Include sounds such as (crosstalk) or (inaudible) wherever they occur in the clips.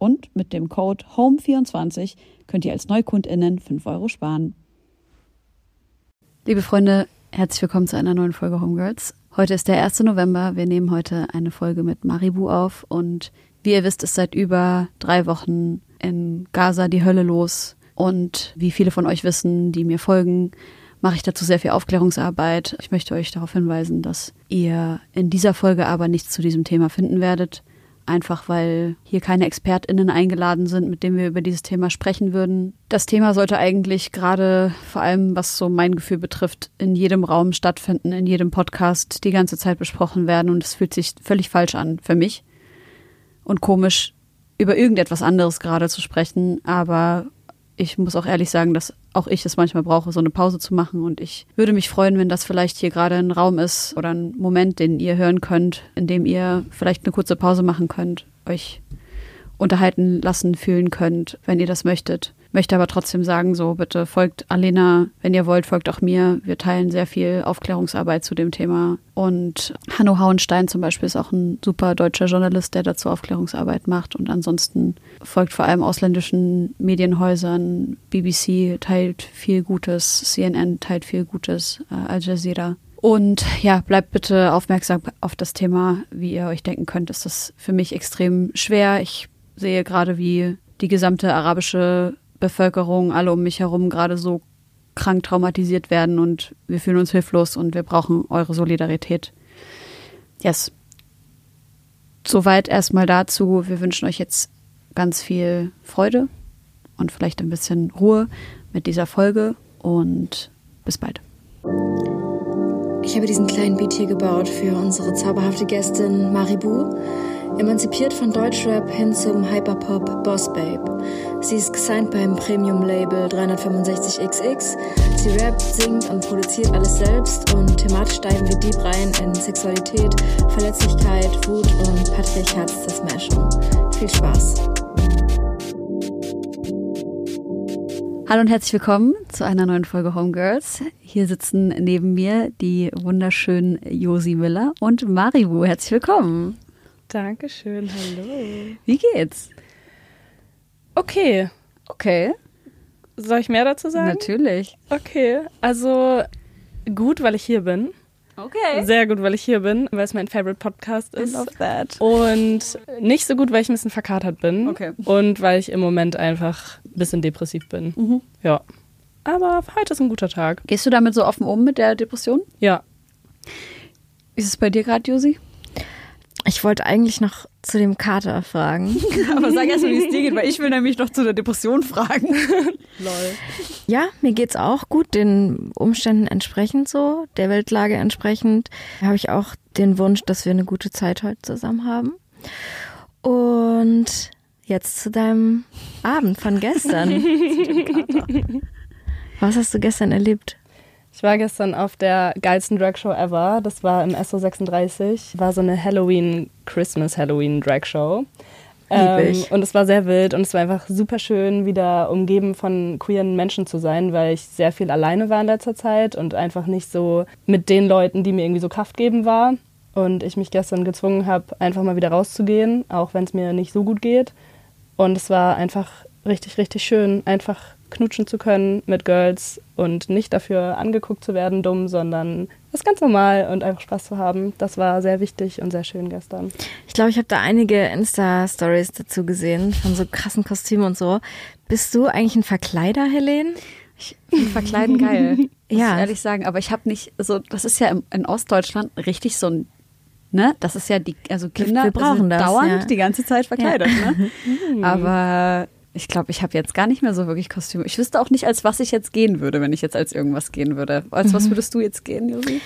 Und mit dem Code HOME24 könnt ihr als NeukundInnen 5 Euro sparen. Liebe Freunde, herzlich willkommen zu einer neuen Folge Homegirls. Heute ist der 1. November. Wir nehmen heute eine Folge mit Maribu auf. Und wie ihr wisst, ist seit über drei Wochen in Gaza die Hölle los. Und wie viele von euch wissen, die mir folgen, mache ich dazu sehr viel Aufklärungsarbeit. Ich möchte euch darauf hinweisen, dass ihr in dieser Folge aber nichts zu diesem Thema finden werdet einfach weil hier keine ExpertInnen eingeladen sind, mit denen wir über dieses Thema sprechen würden. Das Thema sollte eigentlich gerade, vor allem was so mein Gefühl betrifft, in jedem Raum stattfinden, in jedem Podcast die ganze Zeit besprochen werden. Und es fühlt sich völlig falsch an für mich. Und komisch, über irgendetwas anderes gerade zu sprechen, aber ich muss auch ehrlich sagen, dass auch ich es manchmal brauche, so eine Pause zu machen. Und ich würde mich freuen, wenn das vielleicht hier gerade ein Raum ist oder ein Moment, den ihr hören könnt, in dem ihr vielleicht eine kurze Pause machen könnt, euch unterhalten lassen fühlen könnt, wenn ihr das möchtet. Möchte aber trotzdem sagen, so bitte folgt Alena, wenn ihr wollt, folgt auch mir. Wir teilen sehr viel Aufklärungsarbeit zu dem Thema. Und Hanno Hauenstein zum Beispiel ist auch ein super deutscher Journalist, der dazu Aufklärungsarbeit macht. Und ansonsten folgt vor allem ausländischen Medienhäusern. BBC teilt viel Gutes, CNN teilt viel Gutes, äh, Al Jazeera. Und ja, bleibt bitte aufmerksam auf das Thema. Wie ihr euch denken könnt, ist das für mich extrem schwer. Ich sehe gerade, wie die gesamte arabische Bevölkerung, alle um mich herum gerade so krank traumatisiert werden und wir fühlen uns hilflos und wir brauchen eure Solidarität. Yes. Soweit erstmal dazu. Wir wünschen euch jetzt ganz viel Freude und vielleicht ein bisschen Ruhe mit dieser Folge und bis bald. Ich habe diesen kleinen Beat hier gebaut für unsere zauberhafte Gästin Maribu. Emanzipiert von Deutschrap hin zum Hyperpop Boss Babe. Sie ist gesigned beim Premium-Label 365XX. Sie rappt, singt und produziert alles selbst und thematisch steigen wir deep rein in Sexualität, Verletzlichkeit, Wut und Patriarchatszersmashung. Viel Spaß! Hallo und herzlich willkommen zu einer neuen Folge Homegirls. Hier sitzen neben mir die wunderschönen Josi Miller und Maribu. Herzlich willkommen. Dankeschön, hallo. Wie geht's? Okay. Okay. Soll ich mehr dazu sagen? Natürlich. Okay, also gut, weil ich hier bin. Okay. Sehr gut, weil ich hier bin, weil es mein Favorite Podcast ist. I love that. Und nicht so gut, weil ich ein bisschen verkatert bin. Okay. Und weil ich im Moment einfach ein bisschen depressiv bin. Mhm. Ja. Aber heute ist ein guter Tag. Gehst du damit so offen um mit der Depression? Ja. Ist es bei dir gerade, Josi? Ich wollte eigentlich noch zu dem Kater fragen. (laughs) Aber sag erst mal, wie es dir geht, weil ich will nämlich noch zu der Depression fragen. (laughs) Lol. Ja, mir geht's auch gut, den Umständen entsprechend so, der Weltlage entsprechend. Habe ich auch den Wunsch, dass wir eine gute Zeit heute zusammen haben. Und jetzt zu deinem Abend von gestern. (laughs) Was hast du gestern erlebt? Ich war gestern auf der geilsten Dragshow ever. Das war im SO36. War so eine Halloween, Christmas Halloween Dragshow. Lieb ich. und es war sehr wild und es war einfach super schön, wieder umgeben von queeren Menschen zu sein, weil ich sehr viel alleine war in letzter Zeit und einfach nicht so mit den Leuten, die mir irgendwie so Kraft geben war. Und ich mich gestern gezwungen habe, einfach mal wieder rauszugehen, auch wenn es mir nicht so gut geht. Und es war einfach richtig, richtig schön, einfach knutschen zu können mit Girls und nicht dafür angeguckt zu werden, dumm, sondern das ist ganz normal und einfach Spaß zu haben. Das war sehr wichtig und sehr schön gestern. Ich glaube, ich habe da einige Insta-Stories dazu gesehen, von so krassen Kostümen und so. Bist du eigentlich ein Verkleider, Helene? Ich finde Verkleiden geil. (laughs) Muss Ja. ich ehrlich sagen. Aber ich habe nicht so, das ist ja in Ostdeutschland richtig so ein, ne? Das ist ja die, also Kinder wir brauchen sind das, dauernd ja. die ganze Zeit verkleidet, ne? (laughs) Aber ich glaube, ich habe jetzt gar nicht mehr so wirklich Kostüme. Ich wüsste auch nicht, als was ich jetzt gehen würde, wenn ich jetzt als irgendwas gehen würde. Als was würdest du jetzt gehen, Josi?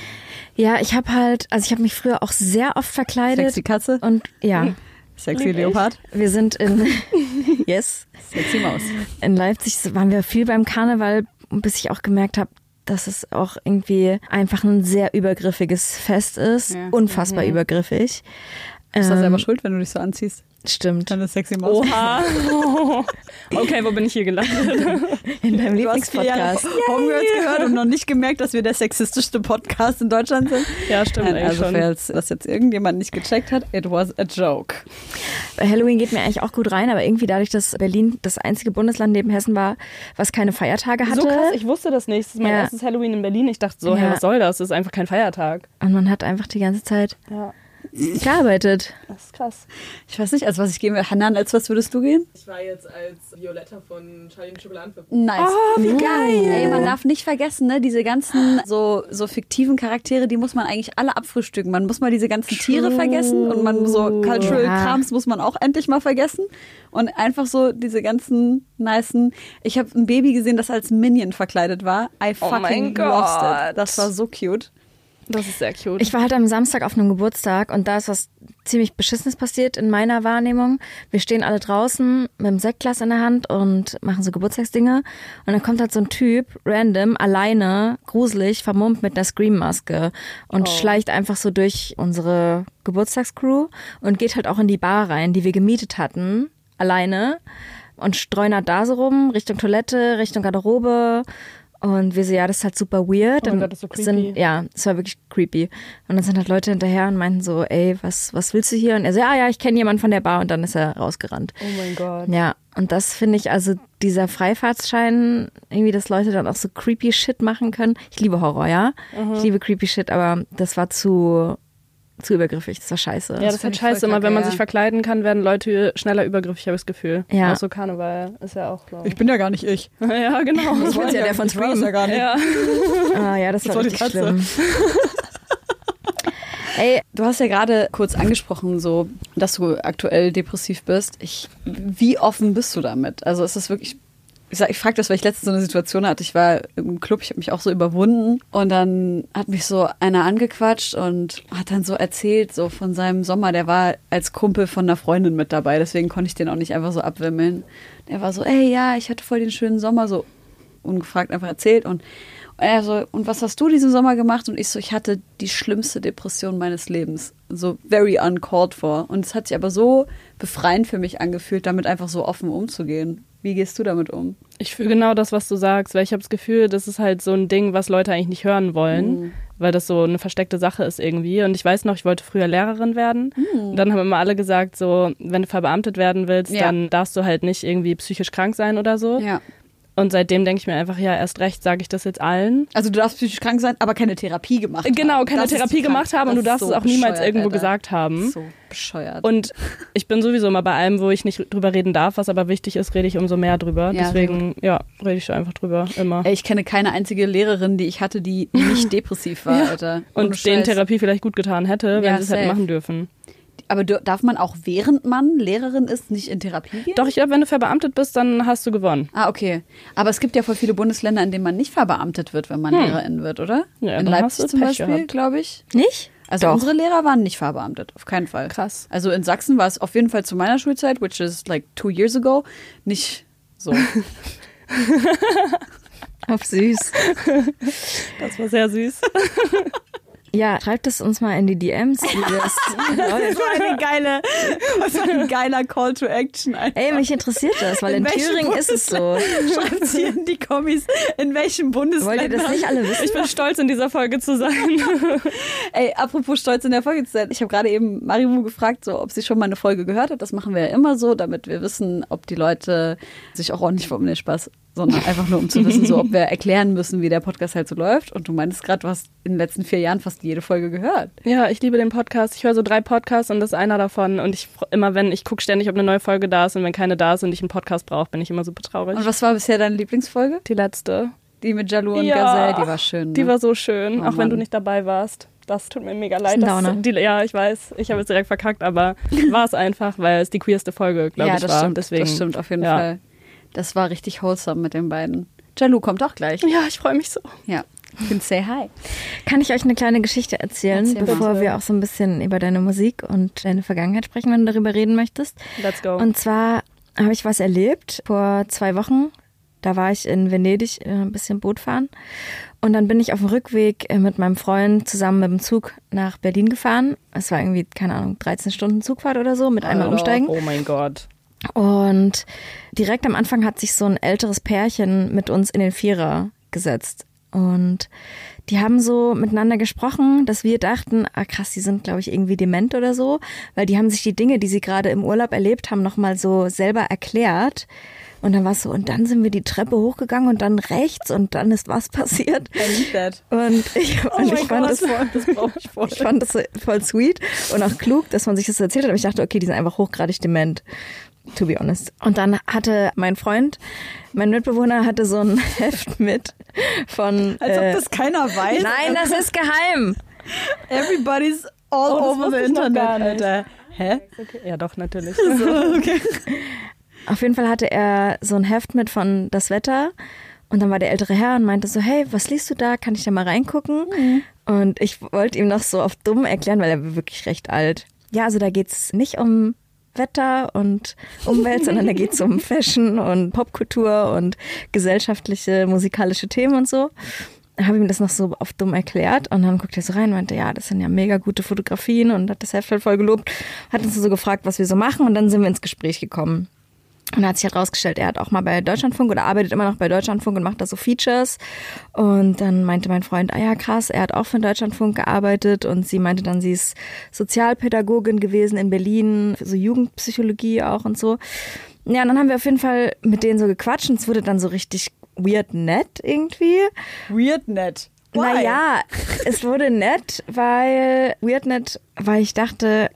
Ja, ich habe halt, also ich habe mich früher auch sehr oft verkleidet. Sexy Katze? Und ja, Sexy Leopard? wir sind in, (laughs) yes, Sexy Maus. in Leipzig waren wir viel beim Karneval, bis ich auch gemerkt habe, dass es auch irgendwie einfach ein sehr übergriffiges Fest ist. Ja. Unfassbar übergriffig. Du bist Ähm, selber schuld, wenn du dich so anziehst. Stimmt. Dann ist Sexy Maus. Oha. (laughs) okay, wo bin ich hier gelandet? In deinem Lieblingspodcast. Homegirls gehört und noch nicht gemerkt, dass wir der sexistischste Podcast in Deutschland sind. Ja, stimmt Nein, also, schon. falls das jetzt irgendjemand nicht gecheckt hat, it was a joke. Halloween geht mir eigentlich auch gut rein, aber irgendwie dadurch, dass Berlin das einzige Bundesland neben Hessen war, was keine Feiertage hatte. So krass, ich wusste das nicht. Das ist mein Ja. erstes Halloween in Berlin. Ich dachte so, Ja. hey, was soll das? Das ist einfach kein Feiertag. und man hat einfach die ganze Zeit Ja, gearbeitet. das ist krass. Ich weiß nicht, als was ich gehen würde. Hanan, als was würdest du gehen? Ich war jetzt als Violetta von Charlie und Schokoladenfabrik. Nice. Oh, wie geil. Ey, man darf nicht vergessen, ne, diese ganzen so, so fiktiven Charaktere, die muss man eigentlich alle abfrühstücken. Man muss mal diese ganzen Tiere vergessen und man so Cultural Ja. Krams muss man auch endlich mal vergessen. Und einfach so diese ganzen nicen. Ich habe ein Baby gesehen, das als Minion verkleidet war. I Oh fucking lost Gott. it. Das war so cute. Das ist sehr cute. Ich war halt am Samstag auf einem Geburtstag und da ist was ziemlich Beschissenes passiert in meiner Wahrnehmung. Wir stehen alle draußen mit einem Sektglas in der Hand und machen so Geburtstagsdinge. Und dann kommt halt so ein Typ, random, alleine, gruselig, vermummt mit einer Scream-Maske und schleicht einfach so durch unsere Geburtstagscrew und geht halt auch in die Bar rein, die wir gemietet hatten, alleine. Und streunert da so rum, Richtung Toilette, Richtung Garderobe. Und wir so, ja, das ist halt super weird. Oh mein Dann Gott, das ist so creepy. Sind, ja, es war wirklich creepy. Und dann sind halt Leute hinterher und meinten so, ey, was, was willst du hier? Und er so, ja, ja, ich kenne jemanden von der Bar und dann ist er rausgerannt. oh mein Gott. Ja, und das finde ich, also dieser Freifahrtsschein, irgendwie, dass Leute dann auch so creepy Shit machen können. Ich liebe Horror, ja. Ich liebe creepy Shit, aber das war zu, zu übergriffig, das war scheiße. Ja, das ist halt ich scheiße. Immer wenn man sich verkleiden kann, werden Leute schneller übergriffig, habe ich das Gefühl. Ja. Auch so Karneval ist ja auch so. Ich bin ja gar nicht ich. (laughs) ja, genau. Ich bin's ja der von Ich war das Scream. ja gar nicht. Ja. (laughs) Ah, ja, das, war war die richtig schlimm. (laughs) Ey, du hast ja gerade kurz angesprochen, so, dass du aktuell depressiv bist. Ich, wie offen bist du damit? Also ist das wirklich. Ich, ich frage das, weil ich letztens so eine Situation hatte. Ich war im Club, ich habe mich auch so überwunden und dann hat mich so einer angequatscht und hat dann so erzählt, so von seinem Sommer. Der war als Kumpel von einer Freundin mit dabei, deswegen konnte ich den auch nicht einfach so abwimmeln. Der war so, ey, ja, ich hatte voll den schönen Sommer, so ungefragt einfach erzählt und er so, und was hast du diesen Sommer gemacht? Und ich so, ich hatte die schlimmste Depression meines Lebens. So very uncalled for. Und es hat sich aber so befreiend für mich angefühlt, damit einfach so offen umzugehen. Wie gehst du damit um? Ich fühle genau das, was du sagst, weil ich habe das Gefühl, das ist halt so ein Ding, was Leute eigentlich nicht hören wollen, weil das so eine versteckte Sache ist irgendwie. Und ich weiß noch, ich wollte früher Lehrerin werden. Und dann haben immer alle gesagt, so, wenn du verbeamtet werden willst, Ja. dann darfst du halt nicht irgendwie psychisch krank sein oder so. Ja. Und seitdem denke ich mir einfach, ja, erst recht sage ich das jetzt allen. Also du darfst psychisch krank sein, aber keine Therapie gemacht haben. Genau, keine Das Therapie gemacht haben und du darfst ist es so auch niemals irgendwo Alter. gesagt haben. So bescheuert. Und ich bin sowieso immer bei allem, wo ich nicht drüber reden darf, was aber wichtig ist, rede ich umso mehr drüber. Ja, Deswegen, ja, rede ich einfach drüber, immer. Ich kenne keine einzige Lehrerin, die ich hatte, die nicht (laughs) depressiv war, Alter. Ohne Und denen. Therapie vielleicht gut getan hätte, wenn Ja, sie es hätten machen dürfen. Aber darf man auch, während man Lehrerin ist, nicht in Therapie gehen? Doch, ich glaube, wenn du verbeamtet bist, dann hast du gewonnen. Ah, okay. Aber es gibt ja voll viele Bundesländer, in denen man nicht verbeamtet wird, wenn man Lehrerin wird, oder? Hm. Ja, in Leipzig zum Pech Beispiel, glaube ich. Nicht? Also Doch. unsere Lehrer waren nicht verbeamtet, auf keinen Fall. Krass. Also in Sachsen war es auf jeden Fall zu meiner Schulzeit, which is like two years ago, nicht so. (laughs) Auf süß. Das war sehr süß. (laughs) Ja, schreibt es uns mal in die DMs. das (laughs) so eine geile, so ein geiler Call to Action. Alter. Ey, mich interessiert das, weil in, In welchem Thüringen ist es so. Schreibt sie in die Kommis, in welchem Bundesland. Wollt ihr das nicht alle wissen? Ich bin stolz, in dieser Folge zu sein. (laughs) Ey, apropos Stolz in der Folge zu sein. Ich habe gerade eben Marimu gefragt, so, ob sie schon mal eine Folge gehört hat. Das machen wir ja immer so, damit wir wissen, ob die Leute sich auch ordentlich vom Spaß, sondern einfach nur, um zu wissen, so ob (laughs) wir erklären müssen, wie der Podcast halt so läuft. Und du meintest gerade, du hast in den letzten vier Jahren fast jede Folge gehört. Ja, ich liebe den Podcast. Ich höre so drei Podcasts und das ist einer davon. Und ich immer, wenn ich gucke ständig, ob eine neue Folge da ist und wenn keine da ist und ich einen Podcast brauche, bin ich immer super traurig. Und was war bisher deine Lieblingsfolge? die letzte. Die mit Jalou und Ja. Gazelle, die war schön. Ne? Die war so schön, Oh auch wenn du nicht dabei warst. Das tut mir mega leid. Das, Downer. die, ja, ich weiß. Ich habe jetzt direkt verkackt, aber (laughs) war es einfach, weil es die queerste Folge, glaube ja, ich, das war. stimmt. Deswegen, das stimmt auf jeden ja. Fall. Das war richtig wholesome mit den beiden. Jalou kommt auch gleich. Ja, ich freue mich so. Ja. Ich bin say hi. Kann ich euch eine kleine Geschichte erzählen, Erzähl bevor bitte. wir auch so ein bisschen über deine Musik und deine Vergangenheit sprechen, wenn du darüber reden möchtest? Let's go. Und zwar habe ich was erlebt vor zwei Wochen. Da war ich in Venedig äh, ein bisschen Boot fahren. Und dann bin ich auf dem Rückweg äh, mit meinem Freund zusammen mit dem Zug nach Berlin gefahren. Es war irgendwie, keine Ahnung, 13 Stunden Zugfahrt oder so, mit einmal Alter. umsteigen. oh mein Gott. Und direkt am Anfang hat sich so ein älteres Pärchen mit uns in den Vierer gesetzt. Und die haben so miteinander gesprochen, dass wir dachten, ah krass, die sind, glaube ich, irgendwie dement oder so, weil die haben sich die Dinge, die sie gerade im Urlaub erlebt haben, nochmal so selber erklärt. Und dann war es so, und dann sind wir die Treppe hochgegangen und dann rechts und dann ist was passiert. Und ich, Oh und mein (laughs) ich fand das voll, das brauche ich voll. ich fand das so voll sweet und auch klug, dass man sich das erzählt hat. Aber ich dachte, okay, die sind einfach hochgradig dement. To be honest. Und dann hatte mein Freund, mein Mitbewohner hatte so ein (laughs) Heft mit von. Als äh, ob das keiner weiß. nein, das ist geheim. Everybody's all Oh, over the Internet, gar nicht. Alter. Hä? Okay. Ja, doch, natürlich. (laughs) Auf jeden Fall hatte er so ein Heft mit von das Wetter. Und dann war der ältere Herr und meinte so, hey, was liest du da? Kann ich da mal reingucken? Und ich wollte ihm noch so auf dumm erklären, weil er war wirklich recht alt. Ja, also da geht's nicht um Wetter und Umwelt, sondern da geht's um Fashion und Popkultur und gesellschaftliche, musikalische Themen und so. Habe ihm das noch so auf dumm erklärt und dann guckte er so rein und meinte, ja, das sind ja mega gute Fotografien und hat das Heft halt voll gelobt. Hat uns so gefragt, was wir so machen und dann sind wir ins Gespräch gekommen. Und da hat sich halt rausgestellt, er hat auch mal bei Deutschlandfunk oder arbeitet immer noch bei Deutschlandfunk und macht da so Features. Und dann meinte mein Freund, ah ja, krass, er hat auch für Deutschlandfunk gearbeitet. Und sie meinte dann, sie ist Sozialpädagogin gewesen in Berlin, so Jugendpsychologie auch und so. Ja, und dann haben wir auf jeden Fall mit denen so gequatscht und es wurde dann so richtig weird nett irgendwie. Weird net. Why? Naja, es wurde nett, weil weird nett, weil ich dachte,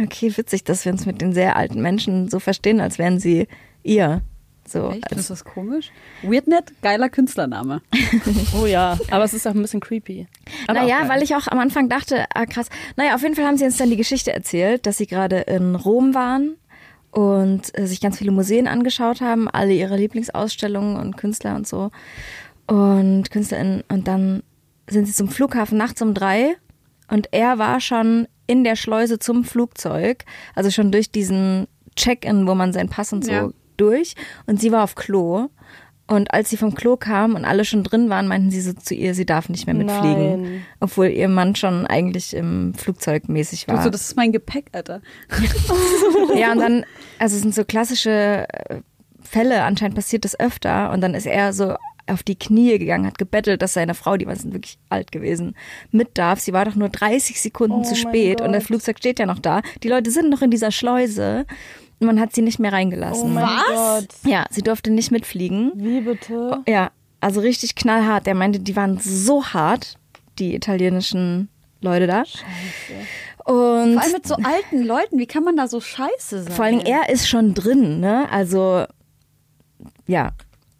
okay, witzig, dass wir uns mit den sehr alten Menschen so verstehen, als wären sie ihr. So. Echt? Findest du das komisch? Weirdnet, geiler Künstlername. (laughs) Oh ja, aber es ist auch ein bisschen creepy. Aber naja, weil ich auch am Anfang dachte, ah krass. Naja, auf jeden Fall haben sie uns dann die Geschichte erzählt, dass sie gerade in Rom waren und äh, sich ganz viele Museen angeschaut haben, alle ihre Lieblingsausstellungen und Künstler und so. Und KünstlerInnen. Und dann sind sie zum Flughafen nachts um drei und er war schon in der Schleuse zum Flugzeug, also schon durch diesen Check-in, wo man seinen Pass und so Ja. durch. Und sie war auf Klo. Und als sie vom Klo kam und alle schon drin waren, meinten sie so zu ihr, sie darf nicht mehr mitfliegen. Nein. Obwohl ihr Mann schon eigentlich im Flugzeug mäßig war. Also, das ist mein Gepäck, Alter. (laughs) Ja, und dann, also es sind so klassische äh, Fälle, anscheinend passiert das öfter. Und dann ist er so auf die Knie gegangen, hat gebettelt, dass seine Frau, die war sind wirklich alt gewesen, mit darf. Sie war doch nur 30 Sekunden Oh zu spät und das. Flugzeug steht ja noch da. Die Leute sind noch in dieser Schleuse und man hat sie nicht mehr Oh reingelassen. mein Gott. Ja, sie durfte nicht mitfliegen. Wie bitte? Ja, also richtig knallhart. Der meinte, die waren so hart, die italienischen Leute da. Und Vor allem mit so alten Leuten, wie kann man da so scheiße sein? vor Dingen, er ist schon drin, ne? Also, ja.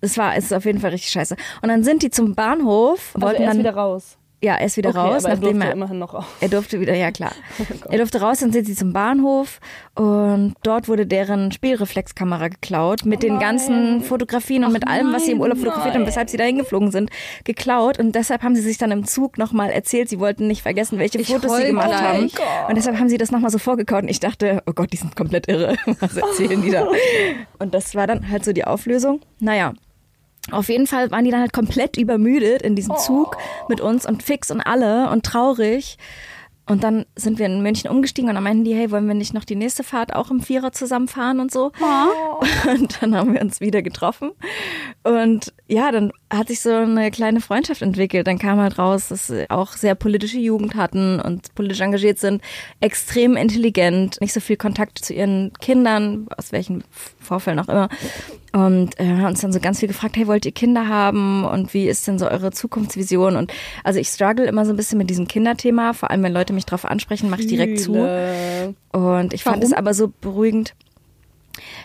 Es war, es ist auf jeden Fall richtig scheiße. Und dann sind die zum Bahnhof, Also wollten er ist dann, wieder raus. ja, er ist wieder okay, raus, aber er durfte er, immerhin noch raus. er durfte wieder, ja klar. (laughs) er durfte raus, dann sind sie zum Bahnhof und dort wurde deren Spielreflexkamera geklaut mit den ganzen Fotografien und mit allem, was sie im Urlaub fotografiert haben, weshalb sie da hingeflogen sind, geklaut und deshalb haben sie sich dann im Zug nochmal erzählt, sie wollten nicht vergessen, welche Ich Fotos sie gemacht gleich. haben Oh und deshalb haben sie das nochmal so vorgekaut und ich dachte, oh Gott, die sind komplett irre, (laughs) was erzählen die da? (laughs) Und das war dann halt so die Auflösung. Naja, auf jeden Fall waren die dann halt komplett übermüdet in diesem Zug mit uns und fix und alle und traurig. Und dann sind wir in München umgestiegen und dann meinten die, hey, wollen wir nicht noch die nächste Fahrt auch im Vierer zusammenfahren und so? (laughs) Und dann haben wir uns wieder getroffen. Und ja, dann hat sich so eine kleine Freundschaft entwickelt. Dann kam halt raus, dass sie auch sehr politische Jugend hatten und politisch engagiert sind, extrem intelligent, nicht so viel Kontakt zu ihren Kindern, aus welchen Vorfällen auch immer. Und äh, haben uns dann so ganz viel gefragt, hey, wollt ihr Kinder haben? Und wie ist denn so eure Zukunftsvision? Und also ich struggle immer so ein bisschen mit diesem Kinderthema, vor allem wenn Leute mich darauf ansprechen, mache ich direkt zu. Und ich fand es aber so beruhigend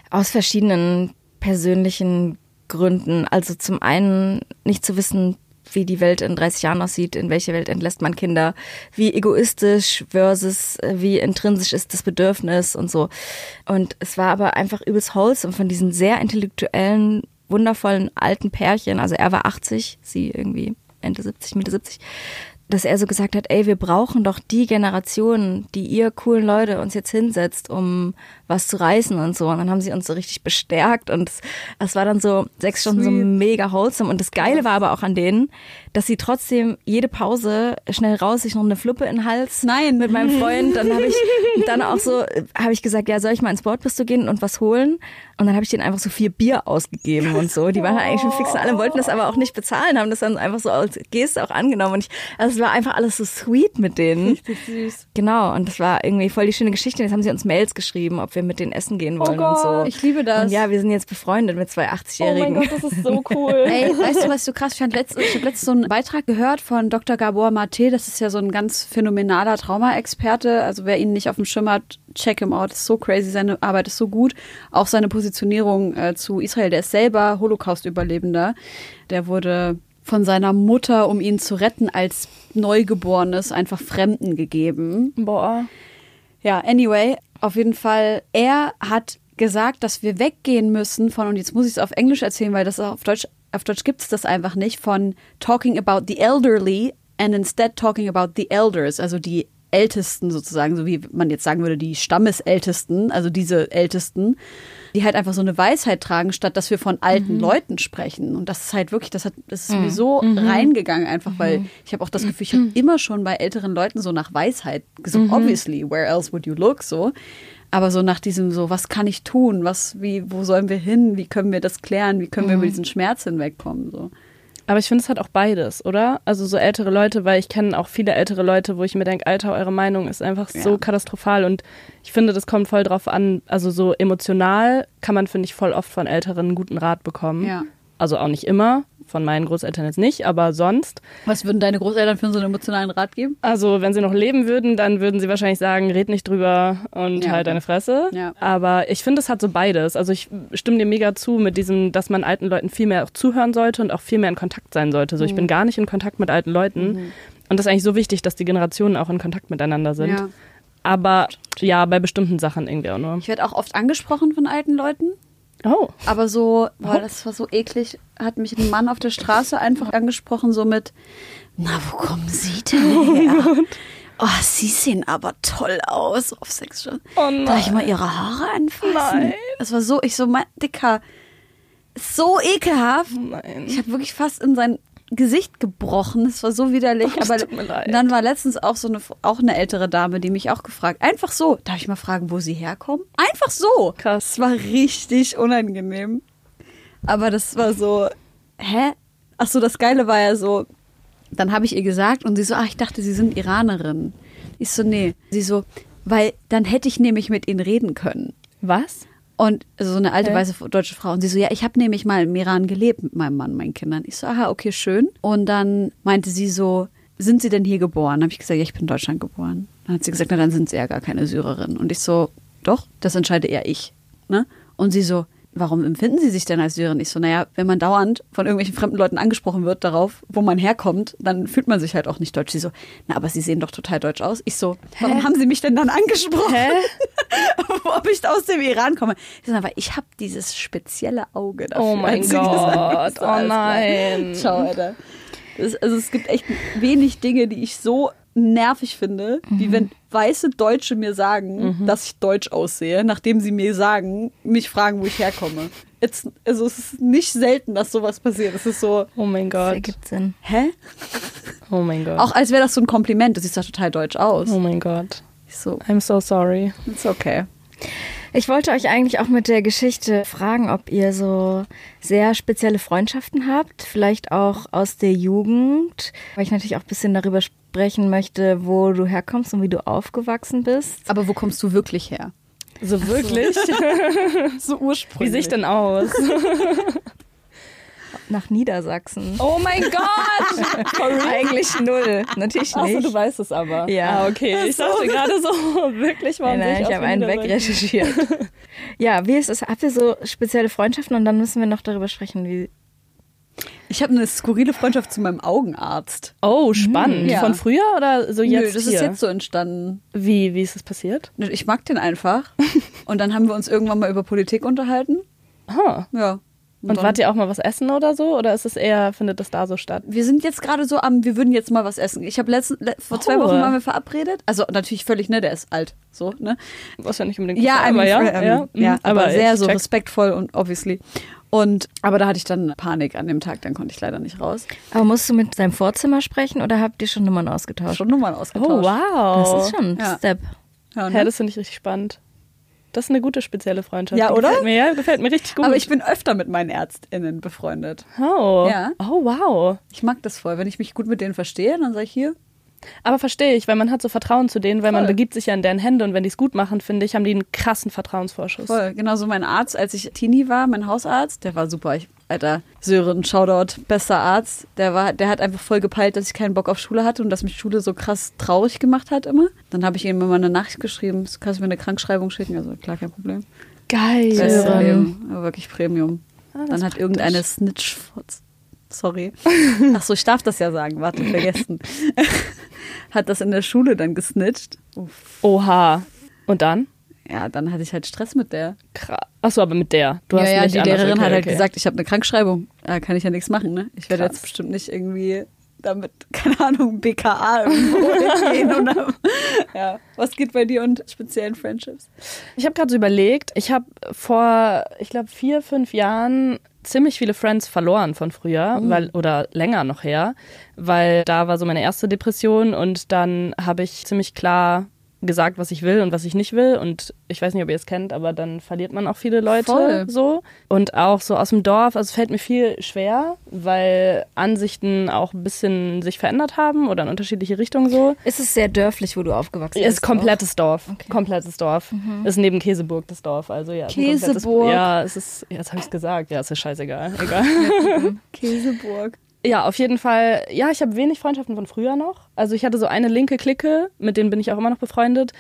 aus verschiedenen persönlichen Gründen. Also zum einen nicht zu wissen, wie die Welt in 30 Jahren aussieht, in welche Welt entlässt man Kinder, wie egoistisch versus äh, wie intrinsisch ist das Bedürfnis und so. Und es war aber einfach übelst wholesome von diesen sehr intellektuellen, wundervollen alten Pärchen. Also er war 80, sie irgendwie Ende 70, Mitte 70 dass er so gesagt hat, ey, wir brauchen doch die Generation, die ihr coolen Leute uns jetzt hinsetzt, um was zu reißen und so. Und dann haben sie uns so richtig bestärkt und es, es war dann so sechs Stunden so mega wholesome. Und das Geile war aber auch an denen, dass sie trotzdem jede Pause schnell raus sich noch eine Fluppe in den Hals Nein. mit meinem Freund. Dann habe ich (laughs) dann auch so, habe ich gesagt, ja, soll ich mal ins Bordbistro gehen und was holen? Und dann habe ich denen einfach so vier Bier ausgegeben und so. Die waren halt eigentlich schon fix und alle, wollten das aber auch nicht bezahlen, haben das dann einfach so als Geste auch angenommen. Und ich, also es war einfach alles so sweet mit denen. Richtig süß. Genau, und das war irgendwie voll die schöne Geschichte. Jetzt haben sie uns Mails geschrieben, ob wir mit denen essen gehen wollen und Gott, so. Ich liebe das. Und ja, wir sind jetzt befreundet mit zwei Oh mein 80-Jährigen. Gott, das ist so cool. Ey, weißt du, was ich so krass ich habe letztens so einen Beitrag gehört von Dr. Gabor Mate. Das ist ja so ein ganz phänomenaler Trauma-Experte. Also wer ihn nicht auf dem Schirm hat, check him out. Ist so crazy. Seine Arbeit ist so gut. Auch seine Positionierung äh, zu Israel. Der ist selber Holocaust-Überlebender. Der wurde von seiner Mutter, um ihn zu retten, als Neugeborenes einfach Fremden gegeben. Boah. Ja, anyway, auf jeden Fall, er hat gesagt, dass wir weggehen müssen von, und jetzt muss ich es auf Englisch erzählen, weil das auf Deutsch, auf Deutsch gibt es das einfach nicht, von talking about the elderly and instead talking about the elders, also die Ältesten sozusagen, so wie man jetzt sagen würde, die Stammesältesten, also diese Ältesten, die halt einfach so eine Weisheit tragen, statt dass wir von alten Leuten sprechen. Und das ist halt wirklich, das, hat, das ist mir so reingegangen, einfach, weil ich habe auch das Gefühl, ich habe immer schon bei älteren Leuten so nach Weisheit gesucht. Obviously, where else would you look? So. Aber so nach diesem so, was kann ich tun? Was, wie, wo sollen wir hin? Wie können wir das klären? Wie können wir über diesen Schmerz hinwegkommen? So. Aber ich finde, es hat auch beides, oder? Also so ältere Leute, weil ich kenne auch viele ältere Leute, wo ich mir denke, Alter, eure Meinung ist einfach so Ja. katastrophal. Und ich finde, das kommt voll drauf an. Also so emotional kann man, finde ich, voll oft von Älteren einen guten Rat bekommen. Ja. Also auch nicht immer, von meinen Großeltern jetzt nicht, aber sonst. Was würden deine Großeltern für so einen emotionalen Rat geben? Also wenn sie noch leben würden, dann würden sie wahrscheinlich sagen, red nicht drüber und Ja, halt okay. deine Fresse. Ja. Aber ich finde, es hat so beides. Also ich stimme dir mega zu mit diesem, dass man alten Leuten viel mehr auch zuhören sollte und auch viel mehr in Kontakt sein sollte. So, ich Mhm. bin gar nicht in Kontakt mit alten Leuten. Und das ist eigentlich so wichtig, dass die Generationen auch in Kontakt miteinander sind. Ja. Aber ja, bei bestimmten Sachen irgendwie auch nur. Ich werde auch oft angesprochen von alten Leuten. Oh. Aber so, boah, das war so eklig, hat mich ein Mann auf der Straße einfach angesprochen, so mit, na, wo kommen Sie denn her? Oh, Sie sehen aber toll aus auf Sex schon. Oh nein. Darf ich mal Ihre Haare anfassen? Nein. Das war so, ich so, mein Dicker, so ekelhaft. Nein. Ich habe wirklich fast in sein Gesicht gebrochen. Es war so widerlich. Oh, aber dann war letztens auch so eine, auch eine ältere Dame, die mich auch gefragt, einfach so, darf ich mal fragen, wo sie herkommen? Einfach so. Krass. Es war richtig unangenehm. Aber das war so, hä? Ach so, das Geile war ja so, dann habe ich ihr gesagt und sie so, ach, ich dachte, sie sind Iranerin. Ich so, nee. Sie so, weil dann hätte ich nämlich mit ihnen reden können. Was? Und so eine alte Hä? weiße deutsche Frau. Und sie so, ja, ich habe nämlich mal im Iran gelebt mit meinem Mann, meinen Kindern. Ich so, aha, okay, schön. Und dann meinte sie so, sind Sie denn hier geboren? Habe ich gesagt, ja, ich bin in Deutschland geboren. Dann hat sie gesagt, na, dann sind Sie ja gar keine Syrerin. Und ich so, doch, das entscheide eher ich. Ne? Und sie so, warum empfinden Sie sich denn als Syrerin? Ich so, naja, wenn man dauernd von irgendwelchen fremden Leuten angesprochen wird darauf, wo man herkommt, dann fühlt man sich halt auch nicht deutsch. Sie so, na, aber Sie sehen doch total deutsch aus. Ich so, warum haben Sie mich denn dann angesprochen? Hä? (laughs) ob ich aus dem Iran komme. Ich sage, weil ich habe dieses spezielle Auge dafür. Oh mein Gott. so, Oh nein. Ciao, Alter. Das, also es gibt echt wenig Dinge, die ich so nervig finde, Mhm. wie wenn weiße Deutsche mir sagen, dass ich deutsch aussehe, nachdem sie mir sagen, mich fragen, wo ich herkomme. It's, also es ist nicht selten, dass sowas passiert. Es ist so, Oh mein Das Gott. ergibt Sinn. hä? Oh mein Gott. Auch als wäre das so ein Kompliment. Du siehst doch total deutsch aus. Oh mein Gott. Ich so, I'm so sorry. it's okay. Ich wollte euch eigentlich auch mit der Geschichte fragen, ob ihr so sehr spezielle Freundschaften habt, vielleicht auch aus der Jugend, weil ich natürlich auch ein bisschen darüber sprechen möchte, wo du herkommst und wie du aufgewachsen bist. Aber wo kommst du wirklich her? So wirklich? (laughs) So Wie ursprünglich. sehe ich denn aus? (laughs) Nach Niedersachsen. Oh mein Gott! (laughs) Eigentlich null. Natürlich Achso, nicht. du weißt es aber. Ja. Ah, okay. Ich dachte gerade so, wirklich, warum Nein, nein, sehe ich aus habe wie einen wegrecherchiert. ja, wie ist es? Habt ihr so spezielle Freundschaften? Und dann müssen wir noch darüber sprechen, wie. Ich habe eine skurrile Freundschaft zu meinem Augenarzt. Oh, spannend. Ja. Von früher oder so jetzt Nö, das hier? ist jetzt so entstanden. Wie, wie ist es passiert? Ich mag den einfach. (laughs) Und dann haben wir uns irgendwann mal über Politik unterhalten. Aha. Ja. Und dann- wart ihr auch mal was essen oder so? Oder ist es eher, findet das da so statt? Wir sind jetzt gerade so am, wir würden jetzt mal was essen. Ich habe letzten, le vor zwei Oh. Wochen waren wir verabredet. Also natürlich völlig, ne, der ist alt, so, ne? Was ja nicht unbedingt Ja, aber ja, ja, ja, mhm, aber, sehr so check. respektvoll und obviously. Und, aber da hatte ich dann Panik an dem Tag, dann konnte ich leider nicht raus. Aber musst du mit seinem Vorzimmer sprechen oder habt ihr schon Nummern ausgetauscht? Schon Nummern ausgetauscht. Oh, wow. Das ist schon ein Ja. Step. Ja, Ja, ne? das finde ich richtig spannend. Das ist eine gute spezielle Freundschaft. Ja, oder? Gefällt mir, ja, gefällt mir richtig gut. aber ich bin öfter mit meinen ÄrztInnen befreundet. Oh. Ja. Oh, wow. Ich mag das voll. Wenn ich mich gut mit denen verstehe, dann sage ich hier, Aber verstehe ich, weil man hat so Vertrauen zu denen, weil man Voll. begibt sich ja in deren Hände und wenn die es gut machen, finde ich, haben die einen krassen Vertrauensvorschuss. Voll, genauso mein Arzt, als ich Teenie war, mein Hausarzt, der war super. Ich, Alter, Sören, Shoutout, bester Arzt. Der war, der hat einfach voll gepeilt, dass ich keinen Bock auf Schule hatte und dass mich Schule so krass traurig gemacht hat immer. Dann habe ich ihm immer eine Nachricht geschrieben, du kannst mir eine Krankschreibung schicken, also klar, kein Problem. Geil. Beste. Leben, aber wirklich Premium. Ah, Dann hat praktisch. irgendeine Snitch, sorry. (laughs) Ach so, ich darf das ja sagen, warte, vergessen. (laughs) hat das in der Schule dann gesnitcht. Uff. Oha. Und dann? Ja, dann hatte ich halt Stress mit der. Achso, aber mit der. Du hast ja, ja, nicht die. Lehrerin okay, hat halt okay. gesagt, ich habe eine Krankschreibung. Da kann ich ja nichts machen, ne? Ich werde Krass. jetzt bestimmt nicht irgendwie damit, (laughs) keine Ahnung, BKA irgendwo hingehen oder. Ja. Was geht bei dir und speziellen Friendships? Ich habe gerade so überlegt, ich habe vor, ich glaube, vier, fünf Jahren ziemlich viele Friends verloren von früher, Oh. weil oder länger noch her, weil da war so meine erste Depression und dann habe ich ziemlich klar gesagt, was ich will und was ich nicht will und ich weiß nicht, ob ihr es kennt, aber dann verliert man auch viele Leute Voll. so und auch so aus dem Dorf, also es fällt mir viel schwer, weil Ansichten auch ein bisschen sich verändert haben oder in unterschiedliche Richtungen so. Ist es sehr dörflich, wo du aufgewachsen bist? Ist komplettes Dorf. Okay. Komplettes Dorf. Ist neben Käseburg das Dorf. Also ja. Käseburg. Ja, es ist. Jetzt habe ich es gesagt. Ja, es ist scheißegal. (laughs) Egal. (laughs) Käseburg. Ja, auf jeden Fall. Ja, ich habe wenig Freundschaften von früher noch. Also ich hatte so eine linke Clique, mit denen bin ich auch immer noch befreundet.